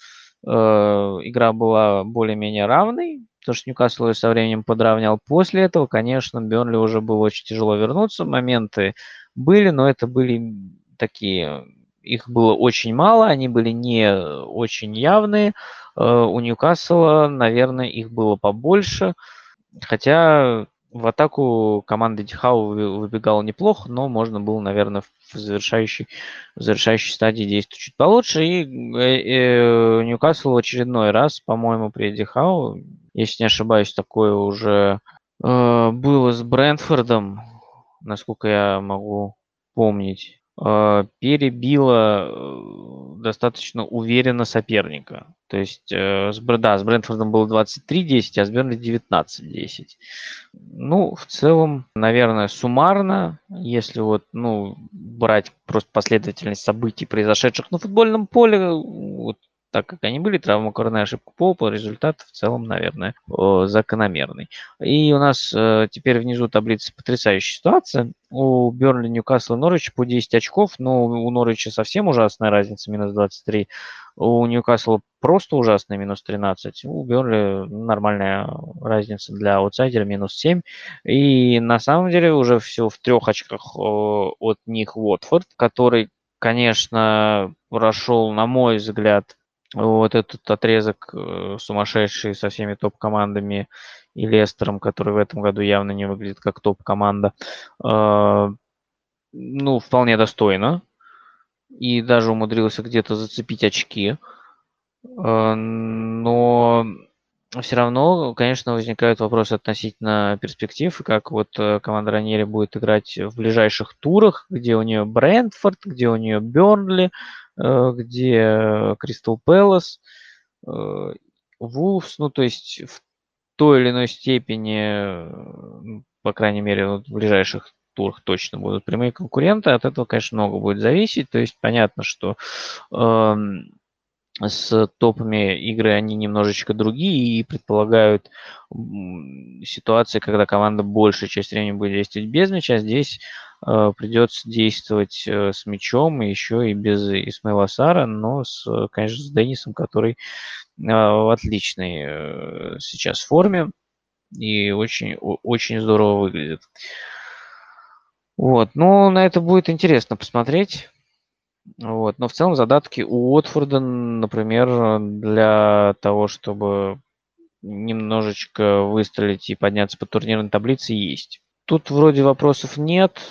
э, игра была более-менее равной потому что Ньюкасл ее со временем подравнял. После этого, конечно, Бернли уже было очень тяжело вернуться. Моменты были, но это были такие... Их было очень мало, они были не очень явные. Э, у Ньюкасла, наверное, их было побольше. Хотя в атаку команда Дихау выбегала неплохо, но можно было, наверное, в завершающей, в завершающей стадии действовать чуть получше. И э, э, Ньюкасл в очередной раз, по-моему, при Дихау, если не ошибаюсь, такое уже э, было с Брентфордом, насколько я могу помнить. Э, перебила э, достаточно уверенно соперника. То есть, э, с, да, с Брентфордом было 23-10, а с Бернли 19-10. Ну, в целом, наверное, суммарно, если вот, ну, брать просто последовательность событий, произошедших на футбольном поле, вот так, как они были. Травмокорная ошибка Поупа. Результат в целом, наверное, закономерный. И у нас э, теперь внизу таблицы потрясающая ситуация. У Бернли, Ньюкасла и Норвича по 10 очков. Но у Норвича совсем ужасная разница, минус 23. У Ньюкасла просто ужасная, минус 13. У Бернли нормальная разница для аутсайдера, минус 7. И на самом деле уже все в трех очках от них Уотфорд, который, конечно, прошел, на мой взгляд, вот этот отрезок э, сумасшедший со всеми топ-командами и Лестером, который в этом году явно не выглядит как топ-команда, э, ну, вполне достойно. И даже умудрился где-то зацепить очки. Э, но все равно, конечно, возникают вопросы относительно перспектив, как вот команда Раньери будет играть в ближайших турах, где у нее Брентфорд, где у нее Бернли, где Кристал Пэлас, Вулфс, ну, то есть в той или иной степени, по крайней мере, в ближайших турах точно будут прямые конкуренты. От этого, конечно, много будет зависеть. То есть понятно, что э, с топами игры они немножечко другие и предполагают ситуации, когда команда большую часть времени будет действовать без мяча. Здесь э, придется действовать э, с мячом, и еще и без Исмаила Сара, но, с, конечно, с Деннисом, который э, в отличной э, сейчас форме и очень, очень здорово выглядит. Вот, ну, на это будет интересно посмотреть. Вот. Но в целом задатки у Уотфорда, например, для того, чтобы немножечко выстрелить и подняться по турнирной таблице, есть. Тут вроде вопросов нет.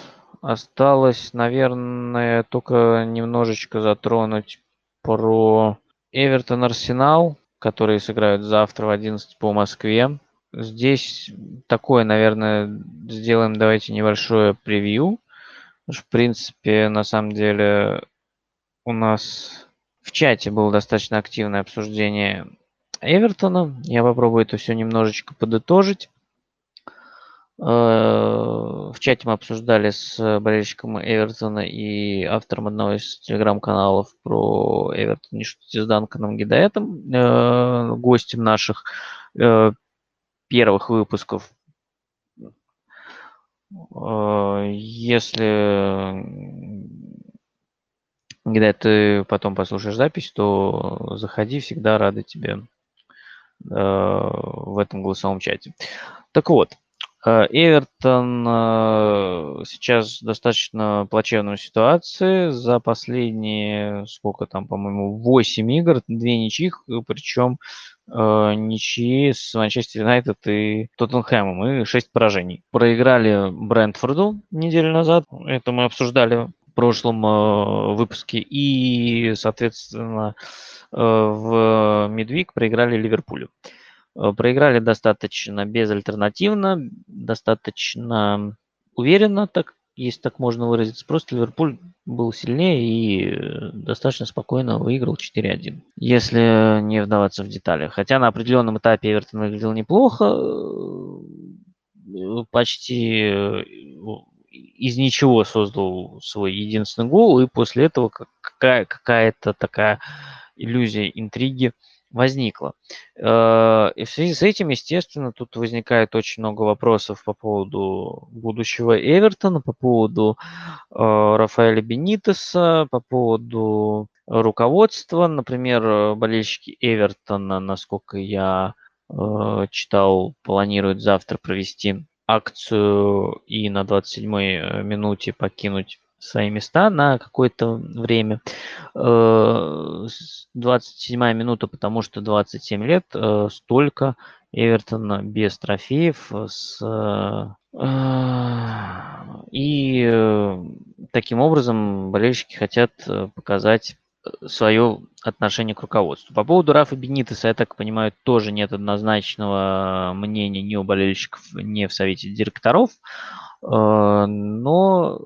Осталось, наверное, только немножечко затронуть про Эвертон Арсенал, которые сыграют завтра в 11 по Москве. Здесь такое, наверное, сделаем давайте небольшое превью. В принципе, на самом деле, у нас в чате было достаточно активное обсуждение Эвертона. Я попробую это все немножечко подытожить. Э, в чате мы обсуждали с болельщиком Эвертона и автором одного из телеграм-каналов про Эвертон не с Данканом Гидаэтом, э, гостем наших э, первых выпусков. Если когда ты потом послушаешь запись, то заходи, всегда рады тебе в этом голосовом чате. Так вот, Эвертон э, сейчас достаточно плачевной ситуации. За последние, сколько там, по-моему, 8 игр, две ничьих, причем э, ничьи с Манчестер Юнайтед и Тоттенхэмом, и 6 поражений. Проиграли Брентфорду неделю назад, это мы обсуждали прошлом э, выпуске. И, соответственно, э, в Медвик проиграли Ливерпулю. Э, проиграли достаточно безальтернативно, достаточно уверенно, так, если так можно выразиться. Просто Ливерпуль был сильнее и достаточно спокойно выиграл 4-1, если не вдаваться в детали. Хотя на определенном этапе Эвертон выглядел неплохо, почти из ничего создал свой единственный гол, и после этого какая- какая-то такая иллюзия интриги возникла. Э, и в связи с этим, естественно, тут возникает очень много вопросов по поводу будущего Эвертона, по поводу э, Рафаэля Бенитеса, по поводу руководства. Например, болельщики Эвертона, насколько я э, читал, планируют завтра провести акцию и на 27-й э, минуте покинуть свои места на какое-то время. 27-я э, минута, потому что 27 лет, э, столько Эвертона без трофеев, с, и таким образом болельщики хотят показать свое отношение к руководству. По поводу Рафа Бенитеса, я так понимаю, тоже нет однозначного мнения ни у болельщиков, ни в совете директоров, э, но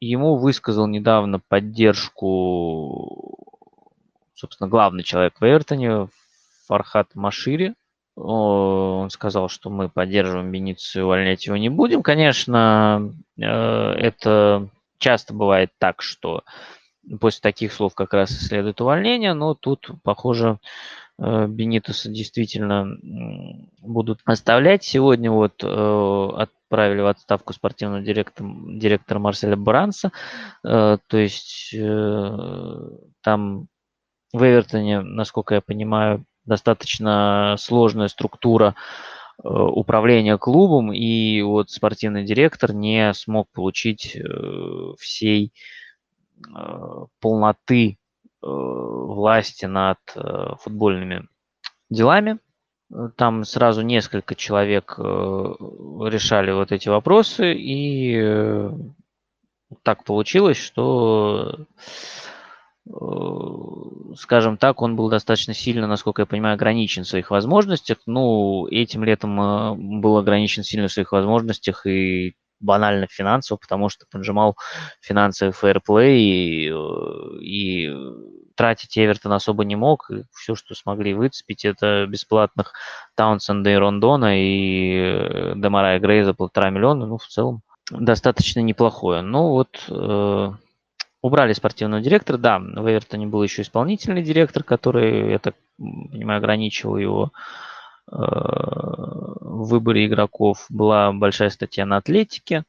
ему высказал недавно поддержку, собственно, главный человек в Эвертоне, Фархат Машири. Он сказал, что мы поддерживаем Беницию, увольнять его не будем. Конечно, э, это часто бывает так, что после таких слов как раз следует увольнение, но тут, похоже, э, Бенитоса действительно будут оставлять. Сегодня вот э, отправили в отставку спортивного директора, директора Марселя Бранса. Э, то есть там в Эвертоне, насколько я понимаю, достаточно сложная структура управления клубом, и вот спортивный директор не смог получить всей полноты э, власти над э, футбольными делами. Там сразу несколько человек решали вот эти вопросы, и так получилось, что, скажем так, он был достаточно сильно, насколько я понимаю, ограничен в своих возможностях. Ну, этим летом был ограничен сильно в своих возможностях и банально финансово, потому что поджимал финансовый фэрплей и, э, и тратить Эвертон особо не мог. И все, что смогли выцепить, это бесплатных Таунсенда и Рондона и э, и Грей за полтора миллиона. Ну, в целом, достаточно неплохое. Ну, вот э, убрали спортивного директора. Да, в Эвертоне был еще исполнительный директор, который, я так понимаю, ограничивал его в выборе игроков. Была большая статья на Атлетике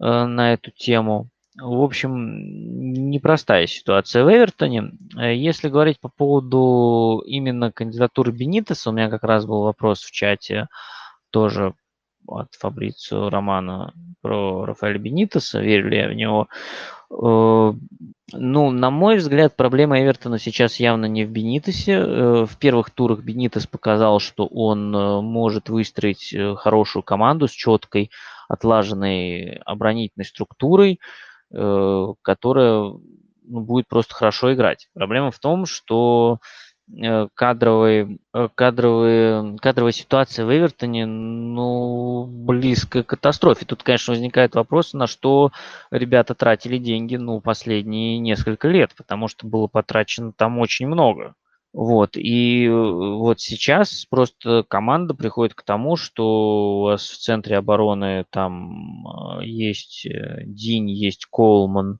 э, на эту тему. В общем, непростая ситуация в Эвертоне. Э, если говорить по поводу именно кандидатуры Бенитеса, у меня как раз был вопрос в чате тоже от Фабрицио Романа про Рафаэля Бенитеса, верю ли я в него. Э, ну, на мой взгляд, проблема Эвертона сейчас явно не в Бенитесе. Э, в первых турах Бенитес показал, что он э, может выстроить хорошую команду с четкой, отлаженной оборонительной структурой, которая ну, будет просто хорошо играть. Проблема в том, что Э, э, кадровые, кадровая ситуация в Эвертоне, ну, близко к катастрофе. Тут, конечно, возникает вопрос, на что ребята тратили деньги, ну, последние несколько лет, потому что было потрачено там очень много. Вот, и э, вот сейчас просто команда приходит к тому, что у вас в центре обороны там есть Динь, есть Колман,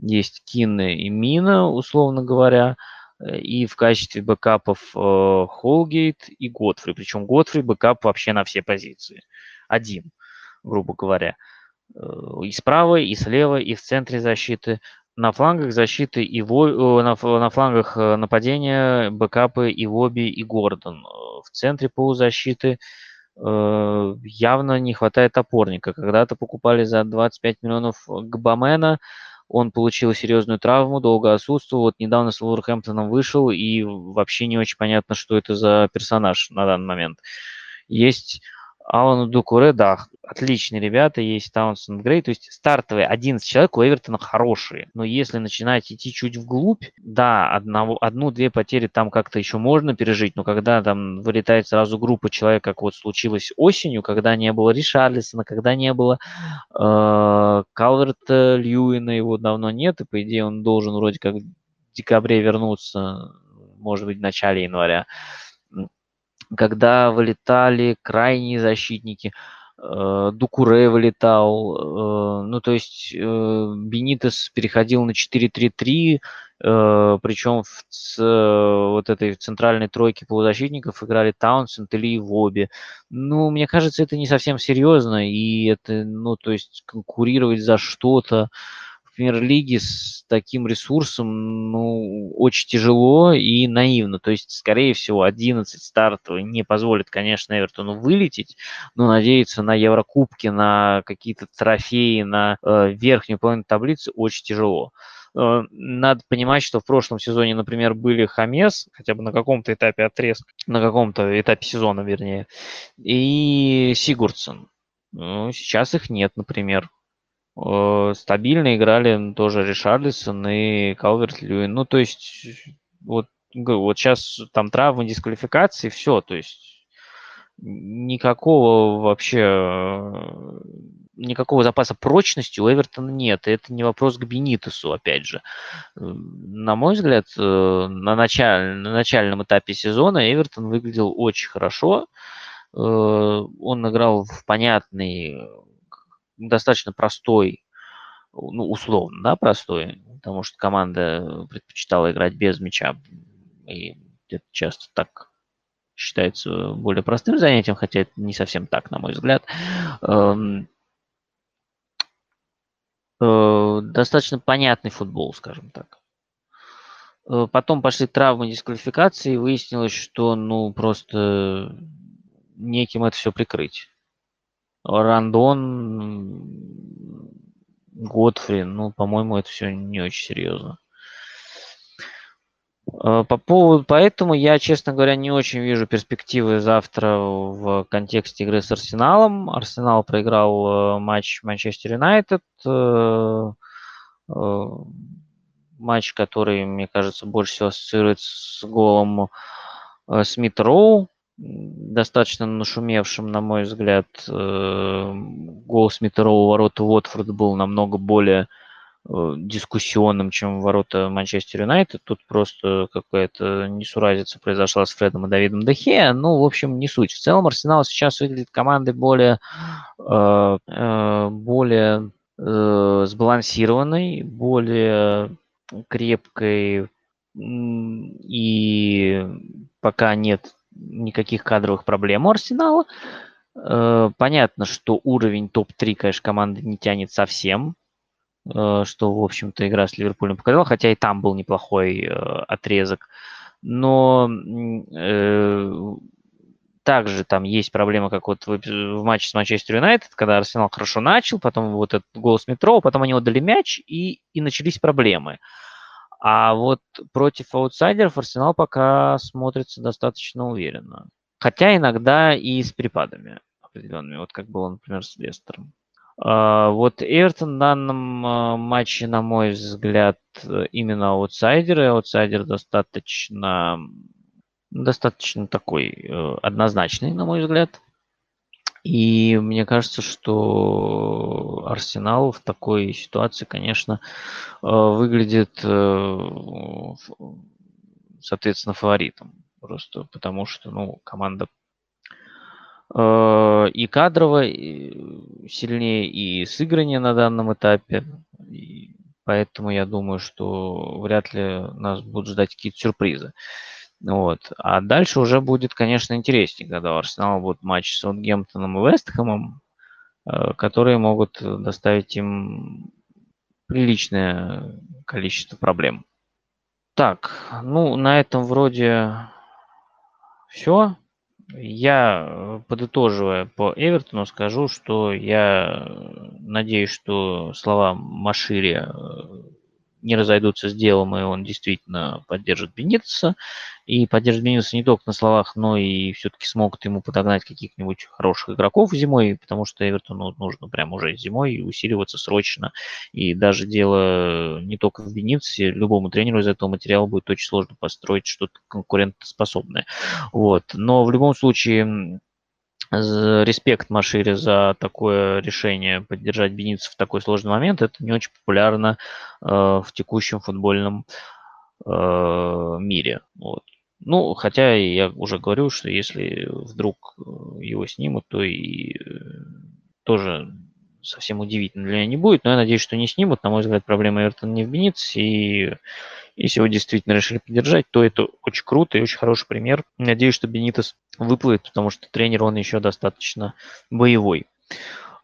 есть Кин и Мина, условно говоря – и в качестве бэкапов э, Холгейт и Готфри. Причем Готфри бэкап вообще на все позиции. Один, грубо говоря. Э, и справа, и слева, и в центре защиты. На флангах защиты и во... на, на флангах э, нападения бэкапы Ивоби и Гордон. В центре полузащиты явно не хватает опорника. Когда-то покупали за 25 миллионов Гбамена, он получил серьезную травму, долго отсутствовал. Вот недавно с Вулверхэмптоном вышел, и вообще не очень понятно, что это за персонаж на данный момент. Есть Алану Дукуре, да, отличные ребята, есть Таунсенд Грей, то есть стартовые 11 человек у Эвертона хорошие, но если начинать идти чуть вглубь, да, одну-две потери там как-то еще можно пережить, но когда там вылетает сразу группа человек, как вот случилось осенью, когда не было Ришарлисона, когда не было э, Калверта Льюина, его давно нет, и по идее он должен вроде как в декабре вернуться, может быть, в начале января когда вылетали крайние защитники, э, Дукуре вылетал, э, ну то есть э, Бенитес переходил на 4-3-3, причем в вот этой центральной тройке полузащитников играли Таунсенд или Воби. Ну, мне кажется, это не совсем серьезно, и это, ну, то есть конкурировать за что-то, премьер-лиге с таким ресурсом, ну, очень тяжело и наивно. То есть, скорее всего, 11 стартовый не позволит, конечно, Эвертону вылететь, но надеяться на Еврокубки, на какие-то трофеи, на э, верхнюю половину таблицы очень тяжело. Э, надо понимать, что в прошлом сезоне, например, были Хамес, хотя бы на каком-то этапе отрезка, на каком-то этапе сезона, вернее, и Сигурдсон. Ну, сейчас их нет, например. Э, стабильно играли тоже Ришарлисон и Калверт Льюин. Ну, то есть, вот, вот сейчас там травмы, дисквалификации, все, то есть никакого вообще никакого запаса прочности у Эвертона нет. И это не вопрос к Бенитесу, опять же. На мой взгляд, э, на, началь, на начальном этапе сезона Эвертон выглядел очень хорошо. Э, он играл в понятный достаточно простой ну, условно, да, простой, потому что команда предпочитала играть без мяча, и это часто так считается более простым занятием, хотя это не совсем так, на мой взгляд. Эм, э, достаточно понятный футбол, скажем так. Э, потом пошли травмы, дисквалификации, и выяснилось, что ну просто неким это все прикрыть. Рандон, Готфри, ну, по-моему, это все не очень серьезно. Э, по поводу, поэтому я, честно говоря, не очень вижу перспективы завтра в контексте игры с Арсеналом. Арсенал проиграл э, матч Манчестер Юнайтед. Матч, который, мне кажется, больше всего ассоциируется с голом Смит Роу достаточно нашумевшим, на мой взгляд, э, гол Смитерова ворота Уотфорд был намного более э, дискуссионным, чем ворота Манчестер Юнайтед. Тут просто какая-то несуразица произошла с Фредом и Давидом Дехе. Ну, в общем, не суть. В целом Арсенал сейчас выглядит командой более, э, более сбалансированной, более крепкой и пока нет никаких кадровых проблем у Арсенала. Э, понятно, что уровень топ-3, конечно, команды не тянет совсем, э, что, в общем-то, игра с Ливерпулем показала, хотя и там был неплохой э, отрезок. Но также там есть проблема, как вот в, матче с Манчестер Юнайтед, когда Арсенал хорошо начал, потом вот этот гол с метро, потом они отдали мяч, и, и начались проблемы. Uh, а вот против аутсайдеров Арсенал пока смотрится достаточно уверенно. Хотя иногда и с перепадами определенными, вот как было, например, с Лестером. А, вот Эвертон в данном а, матче, на мой взгляд, именно аутсайдеры. Аутсайдер достаточно, достаточно такой э, однозначный, на мой взгляд. И мне кажется, что Арсенал в такой ситуации, конечно, э, выглядит, э, соответственно, фаворитом. Просто потому что, ну, команда э, и кадрово сильнее, и сыграние на данном этапе. И поэтому я думаю, что вряд ли нас будут ждать какие-то сюрпризы. Вот. А дальше уже будет, конечно, интереснее, когда у Арсенала будет матч с Саутгемптоном и Вестхэмом, э, которые могут доставить им приличное количество проблем. Так, ну, на этом вроде все. Я, подытоживая по Эвертону, скажу, что я надеюсь, что слова Машири э, не разойдутся с делом, и он действительно поддержит Бенитеса. И поддержит Бенитеса не только на словах, но и все-таки смогут ему подогнать каких-нибудь хороших игроков зимой, потому что Эвертону нужно прямо уже зимой усиливаться срочно. И даже дело не только в Бенитесе, любому тренеру из этого материала будет очень сложно построить что-то конкурентоспособное. Вот. Но в любом случае респект Машире за такое решение поддержать Беницев в такой сложный момент. Это не очень популярно э, в текущем футбольном э, мире. Вот. Ну, хотя я уже говорю, что если вдруг э, его снимут, то и э, тоже совсем удивительно для меня не будет, но я надеюсь, что не снимут. На мой взгляд, проблема Эвертона не в Бенице, и если его действительно решили поддержать, то это очень круто и очень хороший пример. Надеюсь, что Бенитес выплывет, потому что тренер он еще достаточно боевой.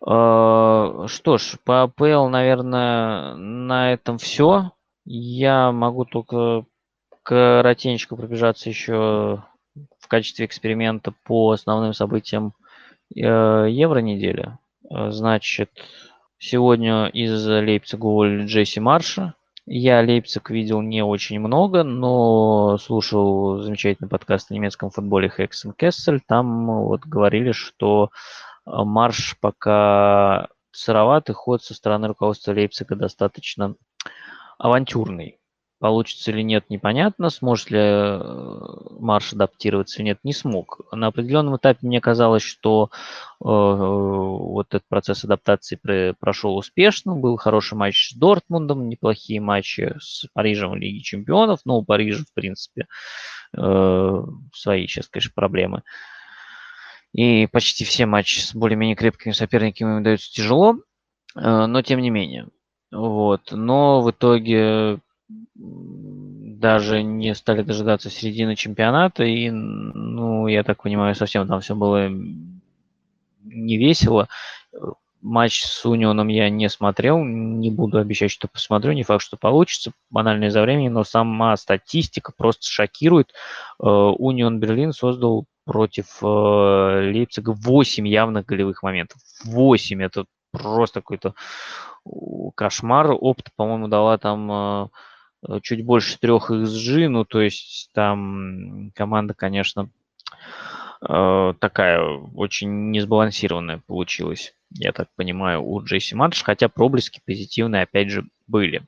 А, что ж, по АПЛ, наверное, на этом все. Я могу только коротенько пробежаться еще в качестве эксперимента по основным событиям э, Евро недели. Значит, сегодня из Лейпцига уволили Джесси Марша. Я Лейпциг видел не очень много, но слушал замечательный подкаст о немецком футболе Хексен Кессель. Там вот говорили, что э, марш пока сыроватый, ход со стороны руководства Лейпцига достаточно авантюрный. Получится или нет, непонятно. Сможет ли э, Марш адаптироваться или нет, не смог. На определенном этапе мне казалось, что э, вот этот процесс адаптации при, прошел успешно. Был хороший матч с Дортмундом, неплохие матчи с Парижем в Лиге Чемпионов. Но у Парижа, в принципе, э, свои сейчас, конечно, проблемы. И почти все матчи с более-менее крепкими соперниками им даются тяжело. Э, но тем не менее. Вот. Но в итоге даже не стали дожидаться середины чемпионата, и, ну, я так понимаю, совсем там все было не весело. Матч с Унионом я не смотрел, не буду обещать, что посмотрю, не факт, что получится, банально из-за времени, но сама статистика просто шокирует. Э, Унион Берлин создал против э, Лейпцига 8 явных голевых моментов. 8, это просто какой-то кошмар. Опт, по-моему, дала там э, чуть больше трех XG, ну, то есть там команда, конечно, такая очень несбалансированная получилась я так понимаю, у Джейси Мардж, хотя проблески позитивные, опять же, были.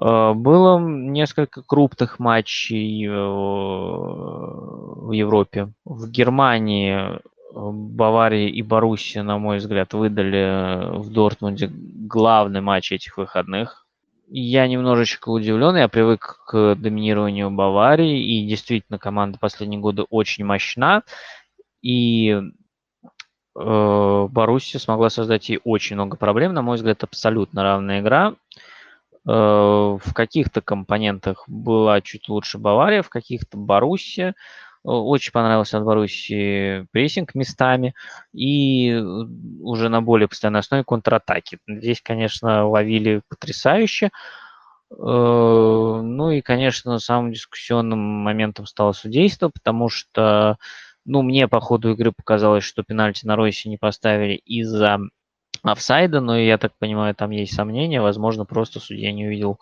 Э, было несколько крупных матчей э, в Европе. В Германии э, Бавария и Боруссия, на мой взгляд, выдали в Дортмунде главный матч этих выходных. Я немножечко удивлен, я привык к доминированию Баварии, и действительно команда последние годы очень мощна. И э, Боруссия смогла создать ей очень много проблем. На мой взгляд, абсолютно равная игра. Э, в каких-то компонентах была чуть лучше Бавария, в каких-то Боруссия. Э, очень понравился от Боруссии прессинг местами и уже на более постоянной основе контратаки. Здесь, конечно, ловили потрясающе. Ну и, конечно, самым дискуссионным моментом стало судейство, потому что ну, мне по ходу игры показалось, что пенальти на Ройсе не поставили из-за офсайда, но я так понимаю, там есть сомнения. Возможно, просто судья не увидел,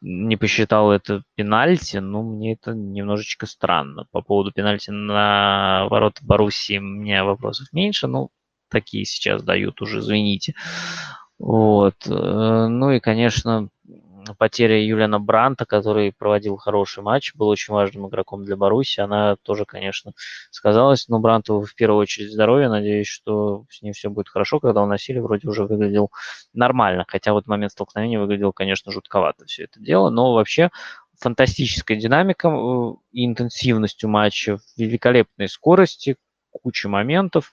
не посчитал это пенальти. Ну, мне это немножечко странно. По поводу пенальти на ворот Боруссии у меня вопросов меньше. Ну, такие сейчас дают уже, извините. Вот. Э, ну и, конечно, потеря Юлиана Бранта, который проводил хороший матч, был очень важным игроком для Баруси, она тоже, конечно, сказалась. Но Бранту в первую очередь здоровье. Надеюсь, что с ним все будет хорошо. Когда он на силе, вроде уже выглядел нормально. Хотя вот момент столкновения выглядел, конечно, жутковато все это дело. Но вообще фантастическая динамика э, и интенсивностью матча, великолепной скорости, куча моментов.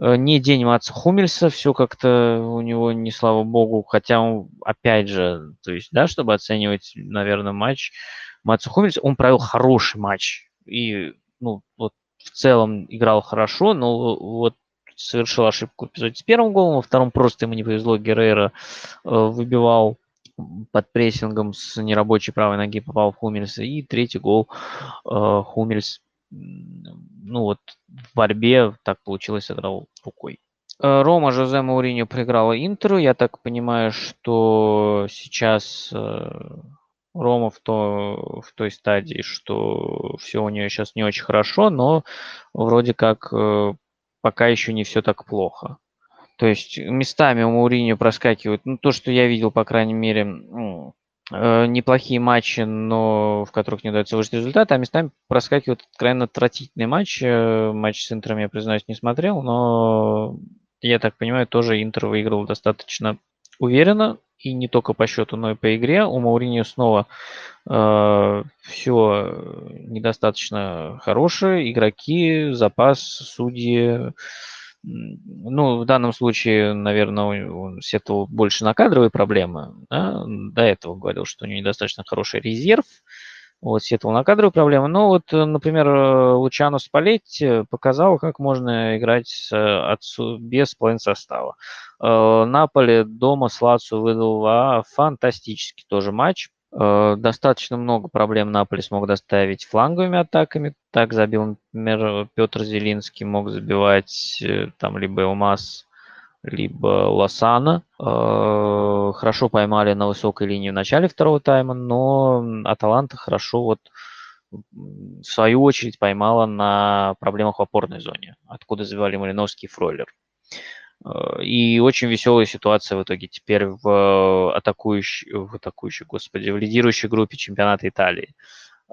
Э, не день Матса Хумельса, все как-то у него не слава богу, хотя он, опять же, то есть, да, чтобы оценивать, наверное, матч Матса Хумельса, он провел хороший матч. И, ну, вот в целом играл хорошо, но вот совершил ошибку эпизоде с первым голом, во втором просто ему не повезло, Геррера э, выбивал под прессингом с нерабочей правой ноги попал в Хумельса, и третий гол э, Хумельс ну вот в борьбе так получилось, сыграл рукой. Э, Рома Жозе Мауриньо проиграла Интеру. Я так понимаю, что сейчас э, Рома в, то, в той стадии, что все у нее сейчас не очень хорошо, но вроде как э, пока еще не все так плохо. То есть местами у Мауриньо проскакивают, ну, то, что я видел, по крайней мере, ну, неплохие матчи, но в которых не удается выжить результат, а местами проскакивают откровенно отвратительные матчи. Э, матч с Интером я, признаюсь, не смотрел, но я так понимаю, тоже Интер выиграл достаточно уверенно, и не только по счету, но и по игре. У Мауриньо снова э, все недостаточно хорошее. Игроки, запас, судьи, ну, в данном случае, наверное, он сетовал больше на кадровые проблемы. Да? До этого говорил, что у него недостаточно хороший резерв. Вот, сетовал на кадровые проблемы. Но вот, например, Лучано Спалетти показал, как можно играть с, отцу, без половины состава. Э, Наполе дома с Лацу выдал а, фантастический тоже матч. Э, достаточно много проблем Наполи смог доставить фланговыми атаками. Так забил, например, Петр Зелинский, мог забивать э, там либо Элмаз, либо Лосана. Э, хорошо поймали на высокой линии в начале второго тайма, но Аталанта хорошо вот в свою очередь поймала на проблемах в опорной зоне, откуда забивали Малиновский и Фройлер. Э, и очень веселая ситуация в итоге теперь в атакующей, в атакующей, господи, в лидирующей группе чемпионата Италии.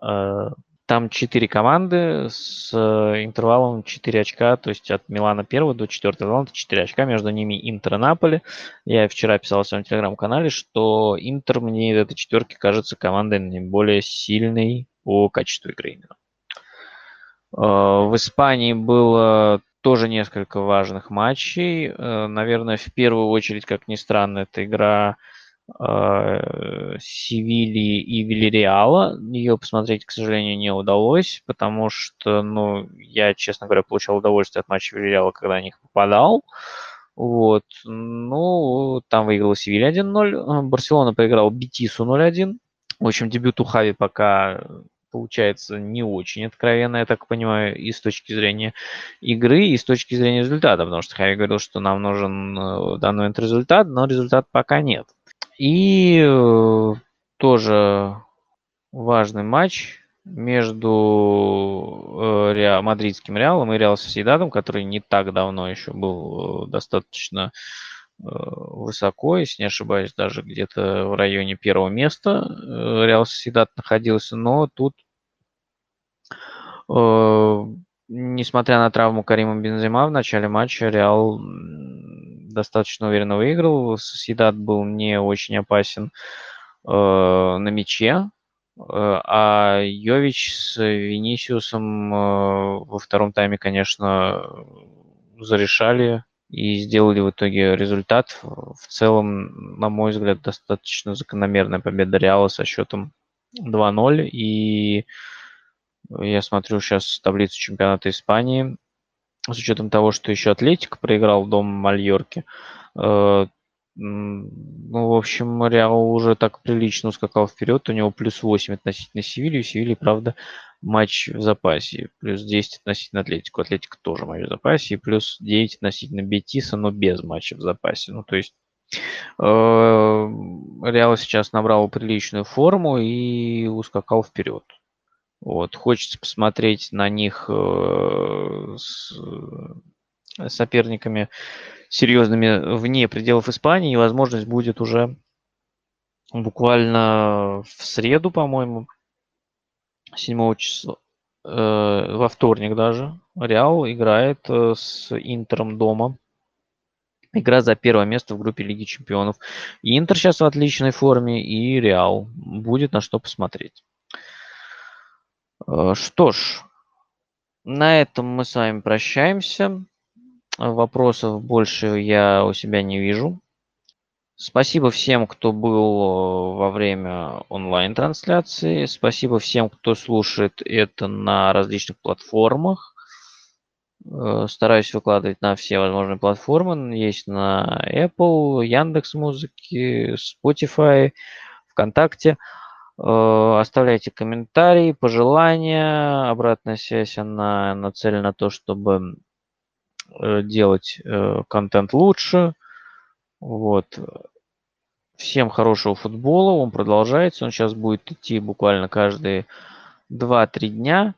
Э, там четыре команды с интервалом 4 очка, то есть от Милана 1 до 4 Атланта 4 очка, между ними Интер и Наполи. Я вчера писал в своем телеграм-канале, что Интер мне в этой четверке кажется командой наиболее сильной по качеству игры. Э, в Испании было тоже несколько важных матчей. Э, наверное, в первую очередь, как ни странно, это игра э, Севильи и Вильяреала. Ее посмотреть, к сожалению, не удалось, потому что, ну, я, честно говоря, получал удовольствие от матча Вильяреала, когда на них попадал. Вот. Ну, там выиграла Севилья 1-0. Барселона проиграл Бетису 0-1. В общем, дебют у Хави пока получается не очень откровенно, я так понимаю, и с точки зрения игры, и с точки зрения результата, потому что Хави говорил, что нам нужен э, данный момент результат, но результат пока нет. И э, тоже важный матч между э, Реал, мадридским Реалом и Реал Соседадом, который не так давно еще был достаточно высоко, если не ошибаюсь, даже где-то в районе первого места Реал Соседат находился, но тут, э, несмотря на травму Карима Бензема в начале матча, Реал достаточно уверенно выиграл. Соседат был не очень опасен э, на мяче, э, а Йович с Венисиусом во втором тайме, конечно, зарешали и сделали в итоге результат. В целом, на мой взгляд, достаточно закономерная победа Реала со счетом 2-0. И я смотрю сейчас таблицу чемпионата Испании. С учетом того, что еще Атлетик проиграл дом Мальорки. Э, ну, в общем, Реал уже так прилично ускакал вперед. У него плюс 8 относительно Севильи. У Севильи, правда, матч в запасе, плюс 10 относительно Атлетику. Атлетика тоже матч в запасе, и плюс 9 относительно Бетиса, но без матча в запасе. Ну, то есть э, Реал сейчас набрал приличную форму и ускакал вперед. Вот. Хочется посмотреть на них э, с соперниками серьезными вне пределов Испании, и возможность будет уже буквально в среду, по-моему, 7 числа, э, во вторник даже, Реал играет э, с Интером дома. Игра за первое место в группе Лиги Чемпионов. И Интер сейчас в отличной форме, и Реал. Будет на что посмотреть. Э, что ж, на этом мы с вами прощаемся. Вопросов больше я у себя не вижу. Спасибо всем, кто был э, во время онлайн-трансляции. Спасибо всем, кто слушает это на различных платформах. Э, стараюсь выкладывать на все возможные платформы. Есть на Apple, Яндекс Музыки, Spotify, ВКонтакте. Э, оставляйте комментарии, пожелания. Обратная связь, она нацелена на то, чтобы делать контент лучше. Вот. Всем хорошего футбола. Он продолжается. Он сейчас будет идти буквально каждые 2-3 дня.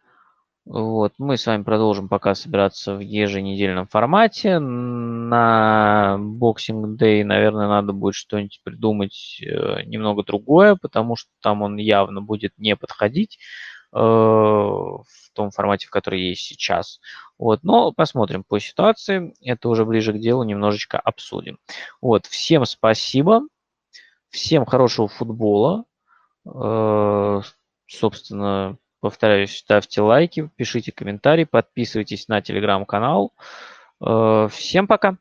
Вот. Мы с вами продолжим пока собираться в еженедельном формате. На Boxing Day, наверное, надо будет что-нибудь придумать э, немного другое, потому что там он явно будет не подходить в том формате, в который есть сейчас. Вот. Но посмотрим по ситуации. Это уже ближе к делу немножечко обсудим. Вот. Всем спасибо. Всем хорошего футбола. Э, собственно, повторяюсь, ставьте лайки, пишите комментарии, подписывайтесь на телеграм-канал. Э, всем пока!